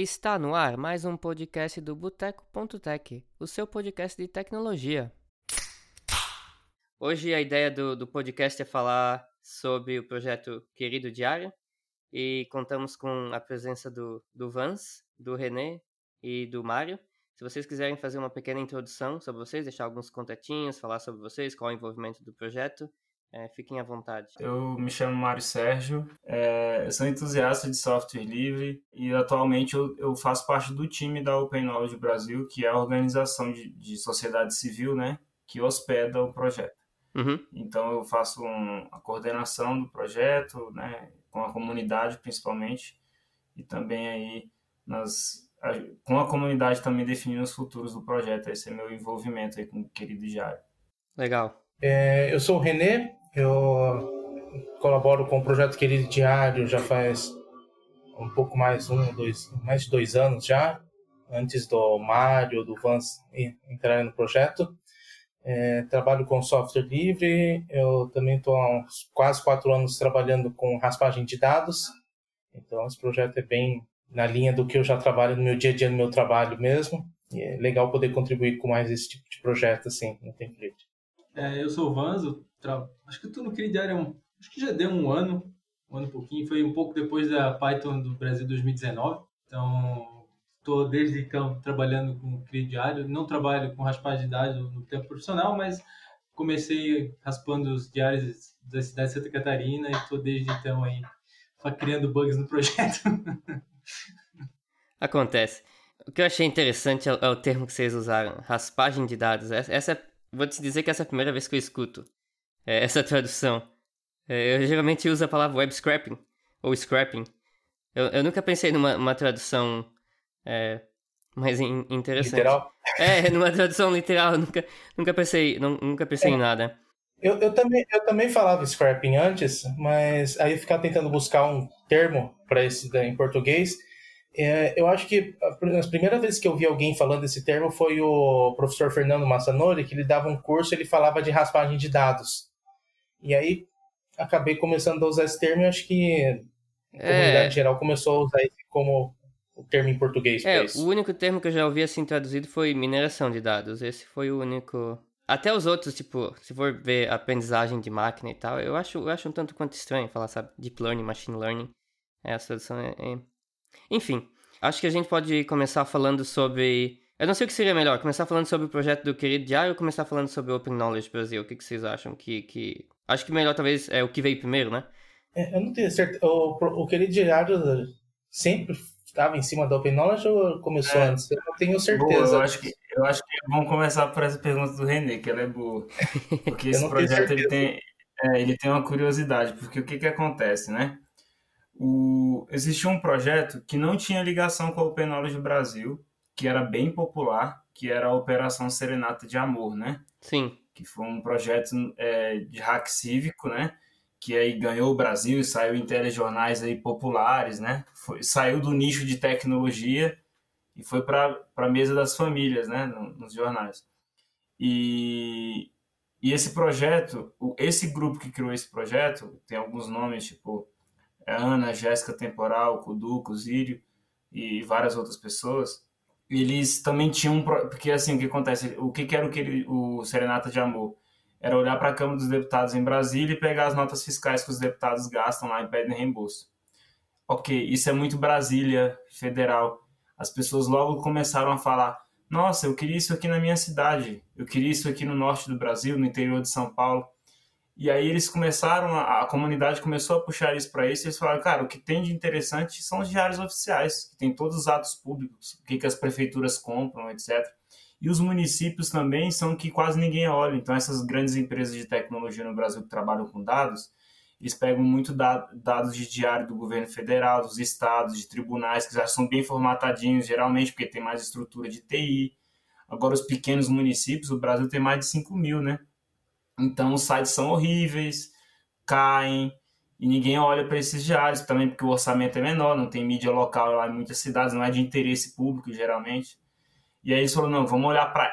Está no ar mais um podcast do Boteco.tech, o seu podcast de tecnologia. Hoje a ideia do, do podcast é falar sobre o projeto Querido Diário e contamos com a presença do, do Vans, do René e do Mário. Se vocês quiserem fazer uma pequena introdução sobre vocês, deixar alguns contatinhos, falar sobre vocês, qual é o envolvimento do projeto, é, fiquem à vontade. Eu me chamo Mário Sérgio, é, eu sou entusiasta de software livre e atualmente eu, eu, faço parte do time da Open Knowledge Brasil, que é a organização de, de sociedade civil né, que hospeda o projeto. Uhum. Então eu faço um, a coordenação do projeto, né, com a comunidade principalmente, e também aí nas, a, com a comunidade também definindo os futuros do projeto. Esse é meu envolvimento aí com o querido Diário. Legal. É, eu sou o Renê, eu colaboro com o projeto Querido Diário já faz um pouco mais um, dois, mais de dois anos já, antes do Mário, do Vans entrarem no projeto. É, trabalho com software livre, eu também estou há uns quase quatro anos trabalhando com raspagem de dados, então esse projeto é bem na linha do que eu já trabalho no meu dia a dia, no meu trabalho mesmo, e é legal poder contribuir com mais esse tipo de projeto assim, no tempo livre. É, eu sou o Vans, eu tra... acho que tô no Crediário, um... acho que já deu um ano, um ano e pouquinho, foi um pouco depois da Python do Brasil 2019, então estou desde então trabalhando com crediário, não trabalho com raspagem de dados no tempo profissional, mas comecei raspando os diários da cidade de Santa Catarina e estou desde então aí criando bugs no projeto. Acontece. O que eu achei interessante é o, é o termo que vocês usaram, raspagem de dados. Essa é vou te dizer que essa é a primeira vez que eu escuto é, essa tradução. É, eu geralmente uso a palavra web scrapping ou scrapping. Eu, eu nunca pensei numa tradução é, mais in, interessante. Literal? É, numa tradução literal, nunca, nunca pensei, não, nunca pensei em é. nada. Eu, eu, também, eu também falava scrapping antes, mas aí eu ficava tentando buscar um termo para isso em português é, eu acho que a, primeira vez que eu vi alguém falando esse termo foi o professor Fernando Massanori, que ele dava um curso ele falava de raspagem de dados. E aí acabei começando a usar esse termo e acho que a é... comunidade geral começou a usar esse como o termo em português. É, o único termo que eu já ouvi assim traduzido foi mineração de dados. Esse foi o único. Até os outros, tipo, se for ver aprendizagem de máquina e tal, eu acho, eu acho um tanto quanto estranho falar, sabe, deep learning, machine learning. É, a tradução é, é enfim, acho que a gente pode começar falando sobre. Eu não sei o que seria melhor, começar falando sobre o projeto do Querido Diário ou começar falando sobre o Open Knowledge Brasil? O que, que vocês acham? Que, que... Acho que melhor talvez é o que veio primeiro, né? É, eu não tenho certeza. O, o Querido Diário sempre estava em cima do Open Knowledge ou começou é. antes? Eu não tenho certeza. Boa, eu, acho que, eu acho que vamos começar por essa pergunta do René, que ela é boa. Porque esse projeto ele tem, é, ele tem uma curiosidade, porque o que, que acontece, né? O, existia um projeto que não tinha ligação com a Open Knowledge Brasil, que era bem popular, que era a Operação Serenata de Amor, né? Sim. Que foi um projeto é, de hack cívico, né? Que aí ganhou o Brasil e saiu em telejornais aí populares, né? Foi, saiu do nicho de tecnologia e foi para a mesa das famílias, né? Nos jornais. E, e esse projeto, esse grupo que criou esse projeto, tem alguns nomes, tipo Ana, Jéssica Temporal, Kuduco, Zírio e várias outras pessoas, eles também tinham. Porque assim, o que acontece? O que, que era o, que, o Serenata de Amor? Era olhar para a Câmara dos Deputados em Brasília e pegar as notas fiscais que os deputados gastam lá e pedem reembolso. Ok, isso é muito Brasília federal. As pessoas logo começaram a falar: nossa, eu queria isso aqui na minha cidade, eu queria isso aqui no norte do Brasil, no interior de São Paulo. E aí eles começaram, a, a comunidade começou a puxar isso para isso, e eles falaram, cara, o que tem de interessante são os diários oficiais, que tem todos os atos públicos, o que, que as prefeituras compram, etc. E os municípios também são que quase ninguém olha. Então essas grandes empresas de tecnologia no Brasil que trabalham com dados, eles pegam muito dados de diário do governo federal, dos estados, de tribunais, que já são bem formatadinhos, geralmente, porque tem mais estrutura de TI. Agora, os pequenos municípios, o Brasil tem mais de 5 mil, né? Então os sites são horríveis, caem, e ninguém olha para esses diários, também porque o orçamento é menor, não tem mídia local lá em muitas cidades, não é de interesse público geralmente. E aí eles falaram, não, vamos olhar para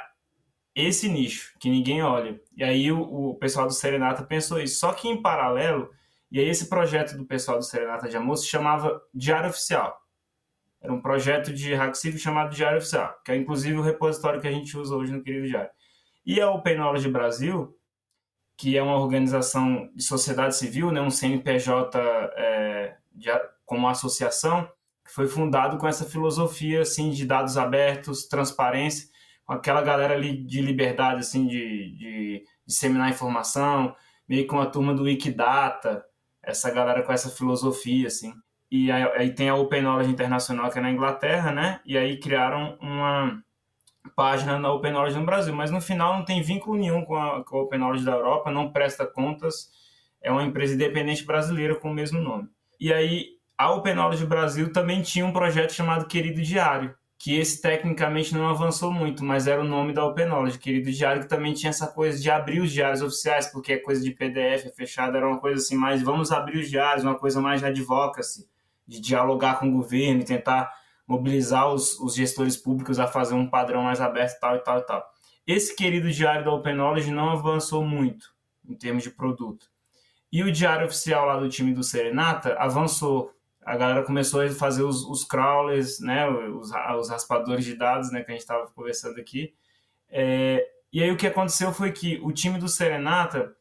esse nicho, que ninguém olha. E aí o, o, pessoal do Serenata pensou isso. Só que em paralelo, e aí esse projeto do pessoal do Serenata de Amor se chamava Diário Oficial. Era um projeto de Hack Civil chamado Diário Oficial, que é inclusive o repositório que a gente usa hoje no querido Diário. E a Open Knowledge Brasil, que é uma organização de sociedade civil, né, um CNPJ é, de, como associação, que foi fundado com essa filosofia assim de dados abertos, transparência, com aquela galera ali de liberdade assim de, de disseminar informação, meio com a turma do Wikidata, essa galera com essa filosofia assim. E aí, aí tem a Open Knowledge Internacional que é na Inglaterra, né? E aí criaram uma página na Open Knowledge no Brasil, mas no final não tem vínculo nenhum com a, com a Open Knowledge da Europa, não presta contas, é uma empresa independente brasileira com o mesmo nome. E aí a Open Knowledge Brasil também tinha um projeto chamado Querido Diário, que esse tecnicamente não avançou muito, mas era o nome da Open Knowledge, Querido Diário, que também tinha essa coisa de abrir os diários oficiais, porque é coisa de PDF, é fechado, era uma coisa assim, mais vamos abrir os diários, uma coisa mais de advocacy, de dialogar com o governo tentar mobilizar os, os gestores públicos a fazer um padrão mais aberto, tal e tal e tal. Esse querido diário da Open Knowledge não avançou muito em termos de produto. E o diário oficial lá do time do Serenata avançou. A galera começou a fazer os, os crawlers, né, os, os raspadores de dados, né, que a gente estava conversando aqui. É, e aí o que aconteceu foi que o time do Serenata,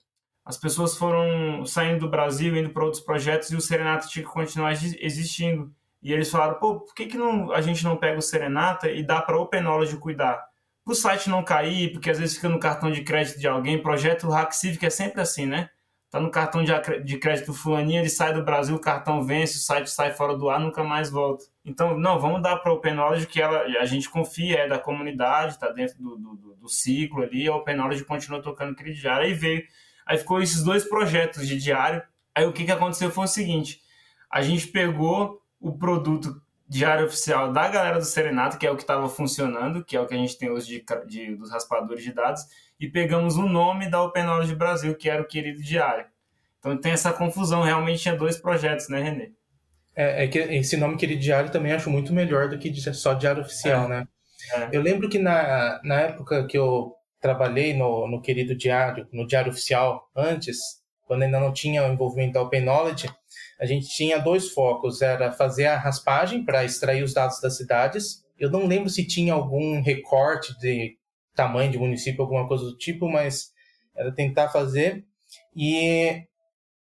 as pessoas foram saindo do Brasil, indo para outros projetos e o Serenata tinha que continuar existindo. E eles falaram, pô, por que, que não, a gente não pega o Serenata e dá para Open Knowledge cuidar? Para o site não cair, porque às vezes fica no cartão de crédito de alguém, projeto Hack Civic é sempre assim, né? Tá no cartão de crédito fulaninho, ele sai do Brasil, o cartão vence, o site sai fora do ar, nunca mais volta. Então, não, vamos dar para Open Knowledge que ela, a gente confia, é da comunidade, está dentro do, do, do, ciclo ali, a Open Knowledge continua tocando aquele diário. Aí veio, aí ficou esses dois projetos de diário. Aí o que, que aconteceu foi o seguinte, a gente pegou o produto diário oficial da galera do Serenato, que é o que estava funcionando, que é o que a gente tem hoje de, de, dos raspadores de dados, e pegamos o nome da Open Knowledge Brasil, que era o querido diário. Então tem essa confusão, realmente tinha dois projetos, né, Renê? É, é que esse nome querido diário também acho muito melhor do que só diário oficial, é. né? É. Eu lembro que na, na época que eu trabalhei no, no querido diário, no diário oficial, antes, quando ainda não tinha o envolvimento da Open Knowledge, a gente tinha dois focos, era fazer a raspagem para extrair os dados das cidades. Eu não lembro se tinha algum recorte de tamanho de município, alguma coisa do tipo, mas era tentar fazer. E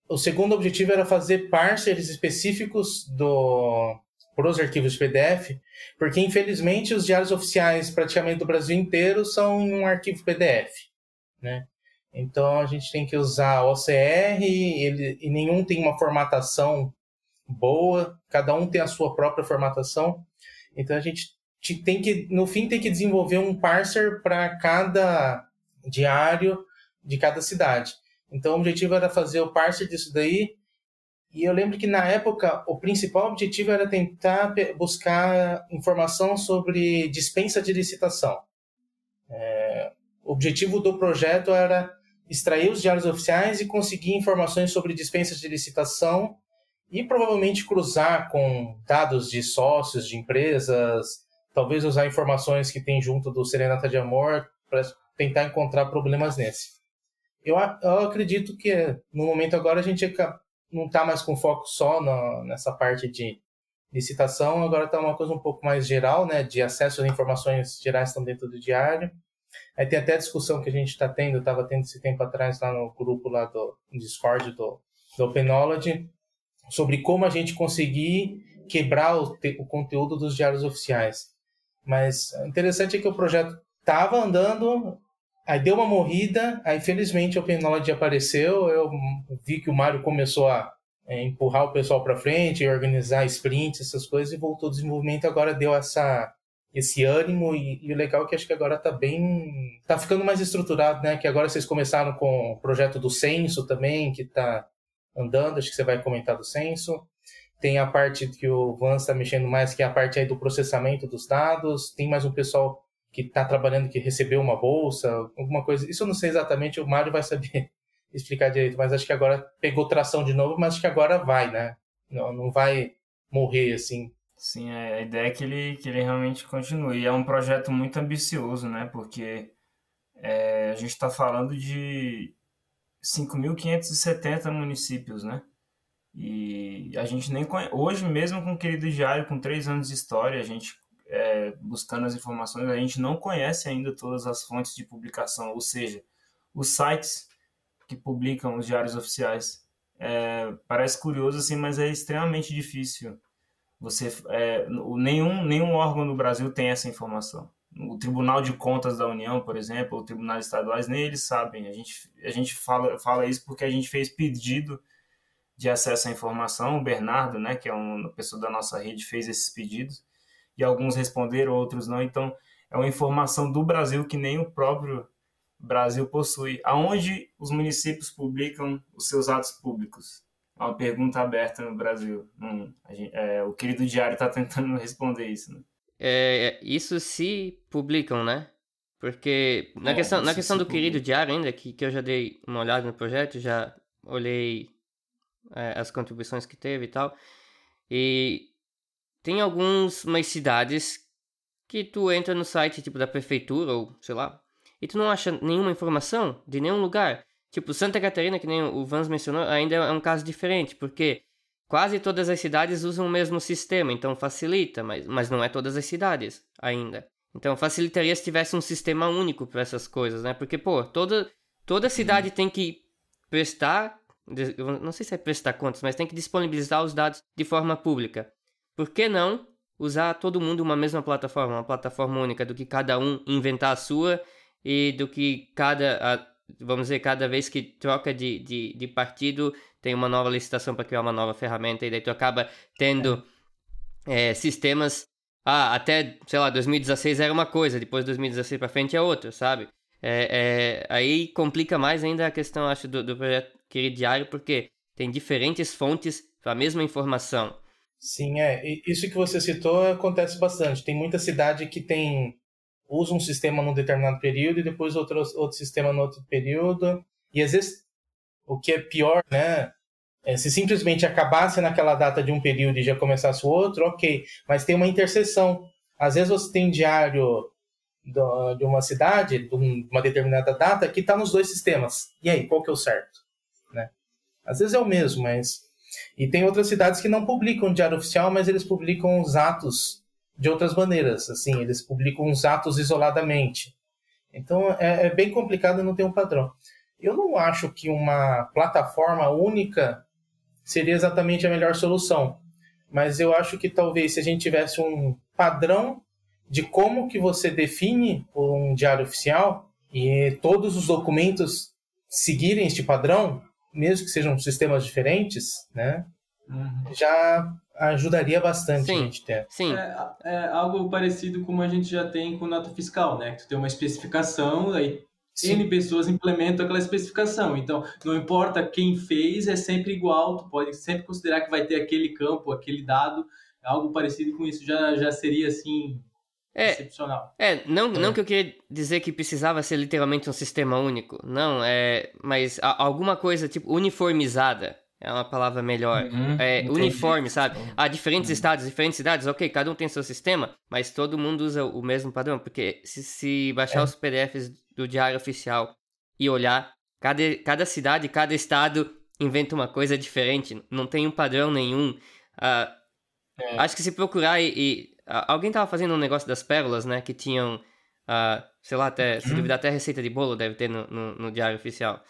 o segundo objetivo era fazer parceiros específicos do para os arquivos PDF, porque infelizmente os diários oficiais praticamente do Brasil inteiro são um arquivo PDF, né? Então a gente tem que usar OCR ele, e nenhum tem uma formatação boa, cada um tem a sua própria formatação. Então a gente tem que, no fim, tem que desenvolver um parser para cada diário de cada cidade. Então o objetivo era fazer o parser disso daí. E eu lembro que na época o principal objetivo era tentar buscar informação sobre dispensa de licitação. É, o objetivo do projeto era extrair os diários oficiais e conseguir informações sobre dispensas de licitação e provavelmente cruzar com dados de sócios de empresas, talvez usar informações que tem junto do Serenata de Amor para tentar encontrar problemas nesse. Eu, eu acredito que no momento agora a gente não está mais com foco só no, nessa parte de licitação, agora está uma coisa um pouco mais geral, né, de acesso às informações gerais que estão dentro do diário Aí tem até a discussão que a gente está tendo, estava tendo esse tempo atrás lá no grupo lá do Discord do, do sobre como a gente conseguir quebrar o, o conteúdo dos diários oficiais. Mas o interessante é que o projeto estava andando, aí deu uma morrida, aí felizmente o Open Knowledge apareceu, eu vi que o Mário começou a é, empurrar o pessoal para frente, organizar sprints, essas coisas, e voltou o desenvolvimento, agora deu essa esse ânimo e, e, o legal é que acho que agora tá bem tá ficando mais estruturado né? Que agora vocês começaram com o projeto do censo também que tá andando acho que você vai comentar do censo. Tem a parte que o Vans está mexendo mais que é a parte aí do processamento dos dados. Tem mais um pessoal que está trabalhando que recebeu uma bolsa alguma coisa. Isso eu não sei exatamente o Mário vai saber explicar direito mas acho que agora pegou tração de novo mas acho que agora vai né? Não, não vai morrer assim Sim, é, a ideia é que ele, que ele realmente continue. E é um projeto muito ambicioso, né? Porque é, a gente está falando de 5.570 municípios, né? E a gente nem conhece. Hoje, mesmo com o Querido Diário, com três anos de história, a gente é, buscando as informações, a gente não conhece ainda todas as fontes de publicação, ou seja, os sites que publicam os diários oficiais. É, parece curioso assim, mas é extremamente difícil. Você, é, nenhum, nenhum órgão no Brasil tem essa informação. O Tribunal de Contas da União, por exemplo, ou tribunais estaduais, nem eles sabem. A gente, a gente fala, fala isso porque a gente fez pedido de acesso à informação. O Bernardo, né, que é uma pessoa da nossa rede, fez esses pedidos e alguns responderam, outros não. Então, é uma informação do Brasil que nem o próprio Brasil possui. Aonde os municípios publicam os seus atos públicos? É uma pergunta aberta no Brasil. Hum, gente, é, o querido Diário está tentando responder isso. Né? É, isso se publicam, né? Porque na é, questão, na questão do publica. querido Diário ainda, que, que eu já dei uma olhada no projeto, já olhei é, as contribuições que teve e tal. E tem algumas cidades que tu entra no site tipo da prefeitura ou sei lá, e tu não acha nenhuma informação de nenhum lugar. Tipo, Santa Catarina, que nem o Vans mencionou, ainda é um caso diferente, porque quase todas as cidades usam o mesmo sistema, então facilita, mas, mas não é todas as cidades ainda. Então facilitaria se tivesse um sistema único para essas coisas, né? Porque, pô, toda, toda cidade tem que prestar, não sei se é prestar contas, mas tem que disponibilizar os dados de forma pública. Por que não usar todo mundo uma mesma plataforma, uma plataforma única, do que cada um inventar a sua e do que cada, vamos dizer, cada vez que troca de, de, de partido tem uma nova licitação para criar uma nova ferramenta e daí tu acaba tendo é, sistemas. Ah, até, sei lá, 2016 era uma coisa, depois de 2016 para frente é outra, sabe? É, é, aí complica mais ainda a questão, acho, do, do projeto Querido Diário, porque tem diferentes fontes para a mesma informação. Sim, é. Isso que você citou acontece bastante. Tem muita cidade que tem usa um sistema num determinado período e depois outro, outro sistema no outro período. E às vezes, o que é pior, né? É, se simplesmente acabasse naquela data de um período e já começasse o outro, ok. Mas tem uma interseção. Às vezes você tem diário do, de uma cidade, de uma determinada data, que está nos dois sistemas. E aí, qual que é o certo? Né? Às vezes é o mesmo, mas e tem outras cidades que não publicam diário oficial, mas eles publicam os atos de outras maneiras. Assim, eles publicam os atos isoladamente. Então é, é bem complicado não ter um padrão. Eu não acho que uma plataforma única seria exatamente a melhor solução, mas eu acho que talvez se a gente tivesse um padrão de como que você define um diário oficial e todos os documentos seguirem este padrão, mesmo que sejam sistemas diferentes, né? Uhum. Já ajudaria bastante sim, a gente ter. Sim. É, é, algo parecido como a gente já tem com nota fiscal, né? Tu tem uma especificação, aí Sim. N pessoas implementam aquela especificação. Então, não importa quem fez, é sempre igual. Tu pode sempre considerar que vai ter aquele campo, aquele dado. Algo parecido com isso já, já seria, assim, é, excepcional. É, não, é. não que eu queria dizer que precisava ser literalmente um sistema único, não, é, mas a, alguma coisa tipo uniformizada é uma palavra melhor. Uhum, é uniforme, sabe? Há diferentes uhum. estados, diferentes cidades, ok, cada um tem seu sistema, mas todo mundo usa o mesmo padrão, porque se, se baixar é. os PDFs do Diário Oficial e olhar, cada, cada cidade, cada estado inventa uma coisa diferente, não tem um padrão nenhum. Uh, acho que se procurar e, e Alguém tava fazendo um negócio das pérolas, né? Que tinham, uh, sei lá, até, se uhum. duvidar, até receita de bolo deve ter no, no, no, diário oficial.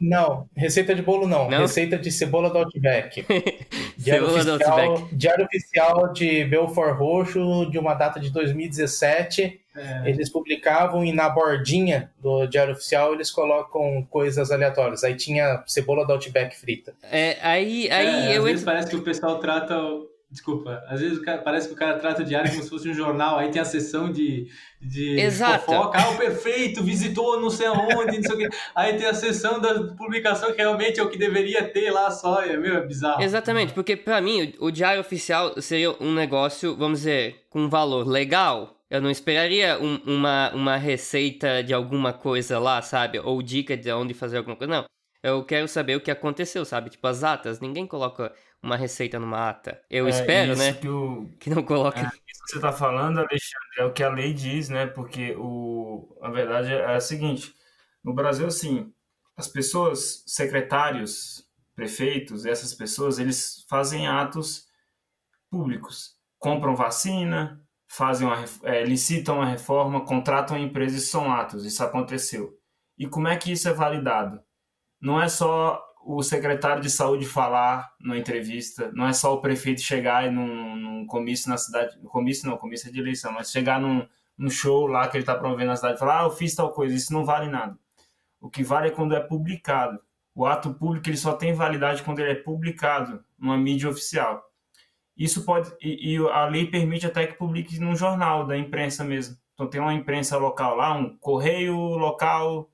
Não, receita de bolo não. não? Receita de cebola do Outback. diário cebola oficial, do Outback. Diário oficial de Belfort Roxo, de uma data de 2017. É. Eles publicavam e na bordinha do Diário Oficial eles colocam coisas aleatórias. Aí tinha cebola do Outback frita. É, aí aí é, eu. Às vezes parece que o pessoal trata Desculpa, às vezes cara, parece que o cara trata o diário como se fosse um jornal, aí tem a sessão de, de Exato. fofoca, ah, o perfeito, visitou não sei aonde, não sei o quê. Aí tem a sessão da publicação que realmente é o que deveria ter lá só, é, meio é bizarro. Exatamente, porque para mim o, o diário oficial seria um negócio, vamos dizer, com valor legal. Eu não esperaria um, uma, uma receita de alguma coisa lá, sabe? Ou dica de onde fazer alguma coisa, não. Eu quero saber o que aconteceu, sabe? Tipo, as atas. Ninguém coloca uma receita numa ata. Eu é, espero, né? Que, o... que não coloque. É, isso que você está falando, Alexandre, é o que a lei diz, né? Porque o... a verdade é a seguinte: no Brasil, assim, as pessoas, secretários, prefeitos, essas pessoas, eles fazem atos públicos. Compram vacina, fazem uma, é, licitam uma reforma, contratam uma empresa e são atos. Isso aconteceu. E como é que isso é validado? Não é só o secretário de saúde falar numa entrevista, não é só o prefeito chegar num, num comício na cidade, comício não, comício é de eleição, mas chegar num, num show lá que ele está promovendo na cidade e falar, ah, eu fiz tal coisa, isso não vale nada. O que vale é quando é publicado. O ato público ele só tem validade quando ele é publicado numa mídia oficial. Isso pode e, e a lei permite até que publique num jornal da imprensa mesmo. Então tem uma imprensa local lá, um correio local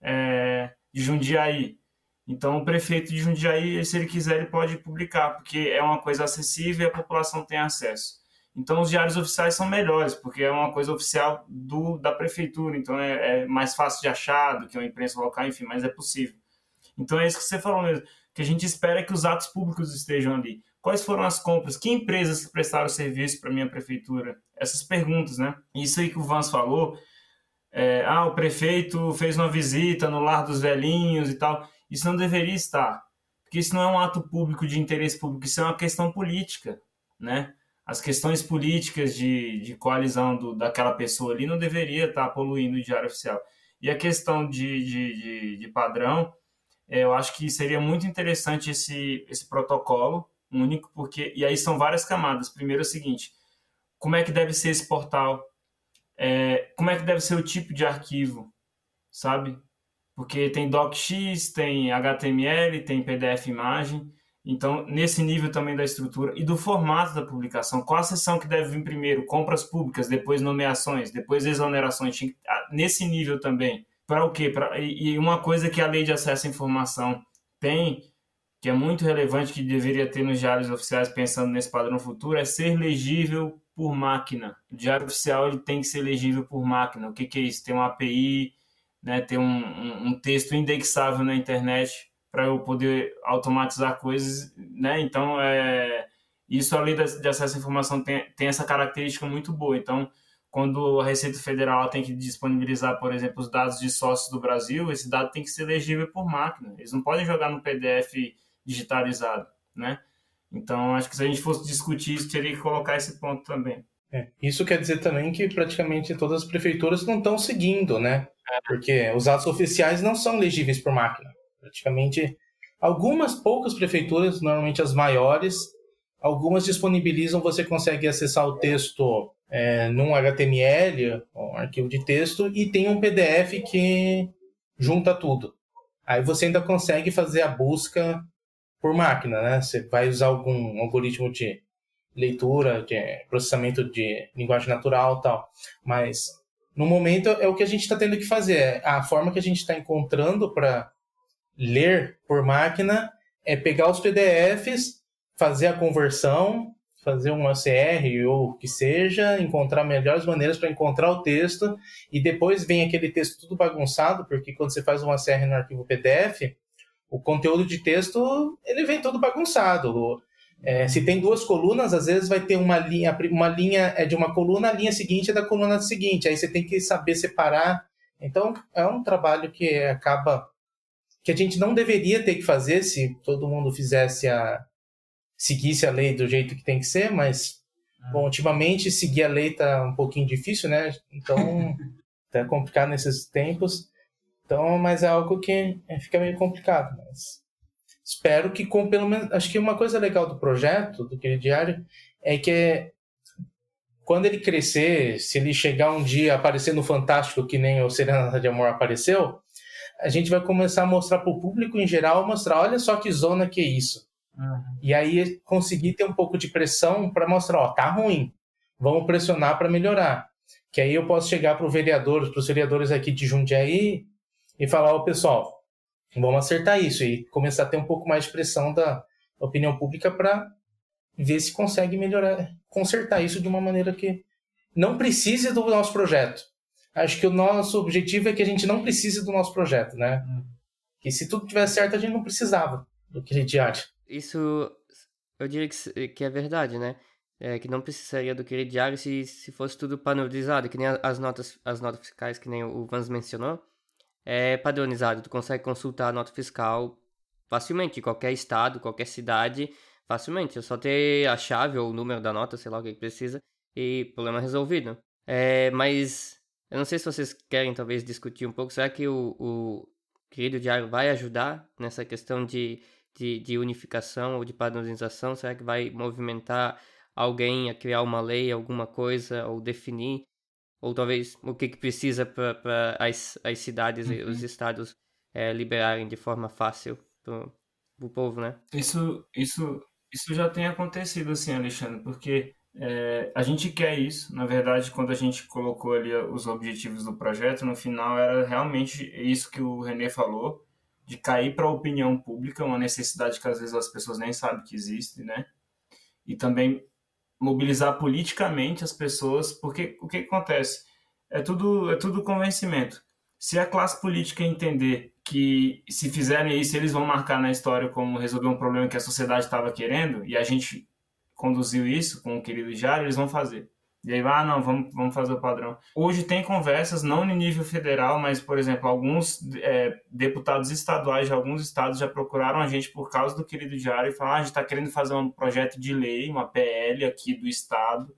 é, de Jundiaí. Então o prefeito de Jundiaí, se ele quiser, ele pode publicar, porque é uma coisa acessível e a população tem acesso. Então os diários oficiais são melhores, porque é uma coisa oficial do, da prefeitura, então é, é mais fácil de achar do que uma imprensa local, enfim, mas é possível. Então é isso que você falou mesmo, que a gente espera que os atos públicos estejam ali. Quais foram as compras? Que empresas prestaram serviço para minha prefeitura? Essas perguntas, né? Isso aí que o Vans falou, é, ah, o prefeito fez uma visita no lar dos velhinhos e tal. Isso não deveria estar, porque isso não é um ato público de interesse público, isso é uma questão política, né? As questões políticas de, de coalizão do, daquela pessoa ali não deveria estar poluindo o diário oficial. E a questão de, de, de, de padrão, é, eu acho que seria muito interessante esse, esse protocolo, único, porque. E aí são várias camadas. Primeiro é o seguinte: como é que deve ser esse portal? É, como é que deve ser o tipo de arquivo? Sabe? Porque tem docx, tem HTML, tem PDF imagem. Então, nesse nível também da estrutura e do formato da publicação, qual a seção que deve vir primeiro? Compras públicas, depois nomeações, depois exonerações. Nesse nível também. Para o quê? Pra, e uma coisa que a lei de acesso à informação tem que é muito relevante, que deveria ter nos diários oficiais, pensando nesse padrão futuro, é ser legível por máquina. O diário oficial ele tem que ser legível por máquina. O que, que é isso? Tem uma API, né, ter um, um, texto indexável na internet para eu poder automatizar coisas, né? Então, é, isso a lei de acesso à informação tem, tem essa característica muito boa. Então, quando a Receita Federal tem que disponibilizar, por exemplo, os dados de sócios do Brasil, esse dado tem que ser legível por máquina. Eles não podem jogar no PDF digitalizado, né? Então, acho que se a gente fosse discutir isso, teria que colocar esse ponto também. É, isso quer dizer também que praticamente todas as prefeituras não estão seguindo, né? Porque os atos oficiais não são legíveis por máquina. Praticamente, algumas poucas prefeituras, normalmente as maiores, algumas disponibilizam, você consegue acessar o texto é, num HTML, um arquivo de texto, e tem um PDF que junta tudo. Aí você ainda consegue fazer a busca por máquina, né? Você vai usar algum algoritmo de leitura, de processamento de linguagem natural tal. Mas no momento é o que a gente está tendo que fazer. É a forma que a gente está encontrando para ler por máquina é pegar os PDFs, fazer a conversão, fazer um ACR ou o que seja, encontrar melhores maneiras para encontrar o texto e depois vem aquele texto tudo bagunçado, porque quando você faz um ACR no arquivo PDF, o conteúdo de texto ele vem todo bagunçado. É, se tem duas colunas, às vezes vai ter uma linha, uma linha é de uma coluna, a linha seguinte é da coluna seguinte. Aí você tem que saber separar. Então é um trabalho que acaba que a gente não deveria ter que fazer se todo mundo fizesse a seguisse a lei do jeito que tem que ser, mas bom, ultimamente seguir a lei tá um pouquinho difícil, né? Então tá complicado nesses tempos. Então, mas é algo que é, fica meio complicado. Mas espero que com pelo menos. Acho que uma coisa legal do projeto, do Querido Diário, é que quando ele crescer, se ele chegar um dia aparecer no Fantástico, que nem o Serenata de Amor apareceu, a gente vai começar a mostrar para o público em geral, mostrar, olha só que zona que é isso. Uhum. E aí conseguir ter um pouco de pressão para mostrar, ó, tá ruim, vamos pressionar para melhorar. Que aí eu posso chegar para os vereadores, para os vereadores aqui de Jundiaí, e falar, ó, pessoal, vamos acertar isso e começar a ter um pouco mais de pressão da opinião pública para ver se consegue melhorar, consertar isso de uma maneira que não precise do nosso projeto. Acho que o nosso objetivo é que a gente não precise do nosso projeto, né? Hum. Que se tudo tivesse certo, a gente não precisava do que a gente acha. Isso eu diria que, que é verdade, né? É, que não precisaria do crediário se, se fosse tudo padronizado, que nem as notas, as notas fiscais, que nem o Vans mencionou é padronizado, tu consegue consultar a nota fiscal facilmente, qualquer estado, qualquer cidade, facilmente. É só ter a chave ou o número da nota, sei lá o que precisa, e problema resolvido. É, mas eu não sei se vocês querem talvez discutir um pouco. Será que o, o querido diário vai ajudar nessa questão de, de, de unificação ou de padronização? Será que vai movimentar alguém a criar uma lei, alguma coisa, ou definir? Ou talvez o que, que precisa para as, as cidades uhum. e os uhum. estados é, liberarem de forma fácil para o povo, né? Isso, isso, isso já tem acontecido, assim, Alexandre, porque é, a gente quer isso. Na verdade, quando a gente colocou ali os objetivos do projeto, no final era realmente isso que o René falou, de cair para a opinião pública, uma necessidade que às vezes as pessoas nem sabem que existe, né? E também mobilizar politicamente as pessoas, porque o que acontece? É tudo, é tudo convencimento. Se a classe política entender que se fizerem isso, eles vão marcar na história como resolver um problema que a sociedade estava querendo, e a gente conduziu isso com o querido Jário, eles vão fazer. E aí, ah, não, vamos, vamos fazer o padrão. Hoje tem conversas, não no nível federal, mas, por exemplo, alguns é, deputados estaduais de alguns estados já procuraram a gente por causa do querido Diário e falaram: ah, a gente está querendo fazer um projeto de lei, uma PL aqui do estado,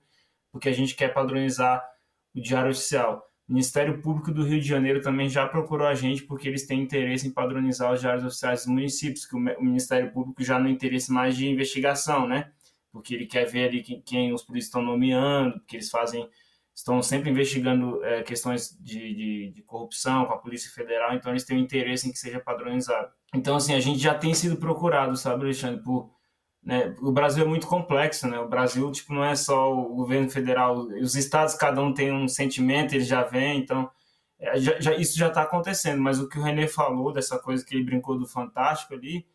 porque a gente quer padronizar o Diário Oficial. O Ministério Público do Rio de Janeiro também já procurou a gente porque eles têm interesse em padronizar os diários oficiais dos municípios, que o Ministério Público já não interesse mais de investigação, né? Porque ele quer ver ali quem, quem os polícias estão nomeando, porque eles fazem estão sempre investigando é, questões de, de, de, corrupção com a Polícia Federal, então eles têm um interesse em que seja padronizado. Então, assim, a gente já tem sido procurado, sabe, Alexandre, por... Né, o Brasil é muito complexo, né? O Brasil, tipo, não é só o governo federal, os estados, cada um tem um sentimento, eles já vêm, então... É, já, já, isso já está acontecendo, mas o que o René falou, dessa coisa que ele brincou do Fantástico ali,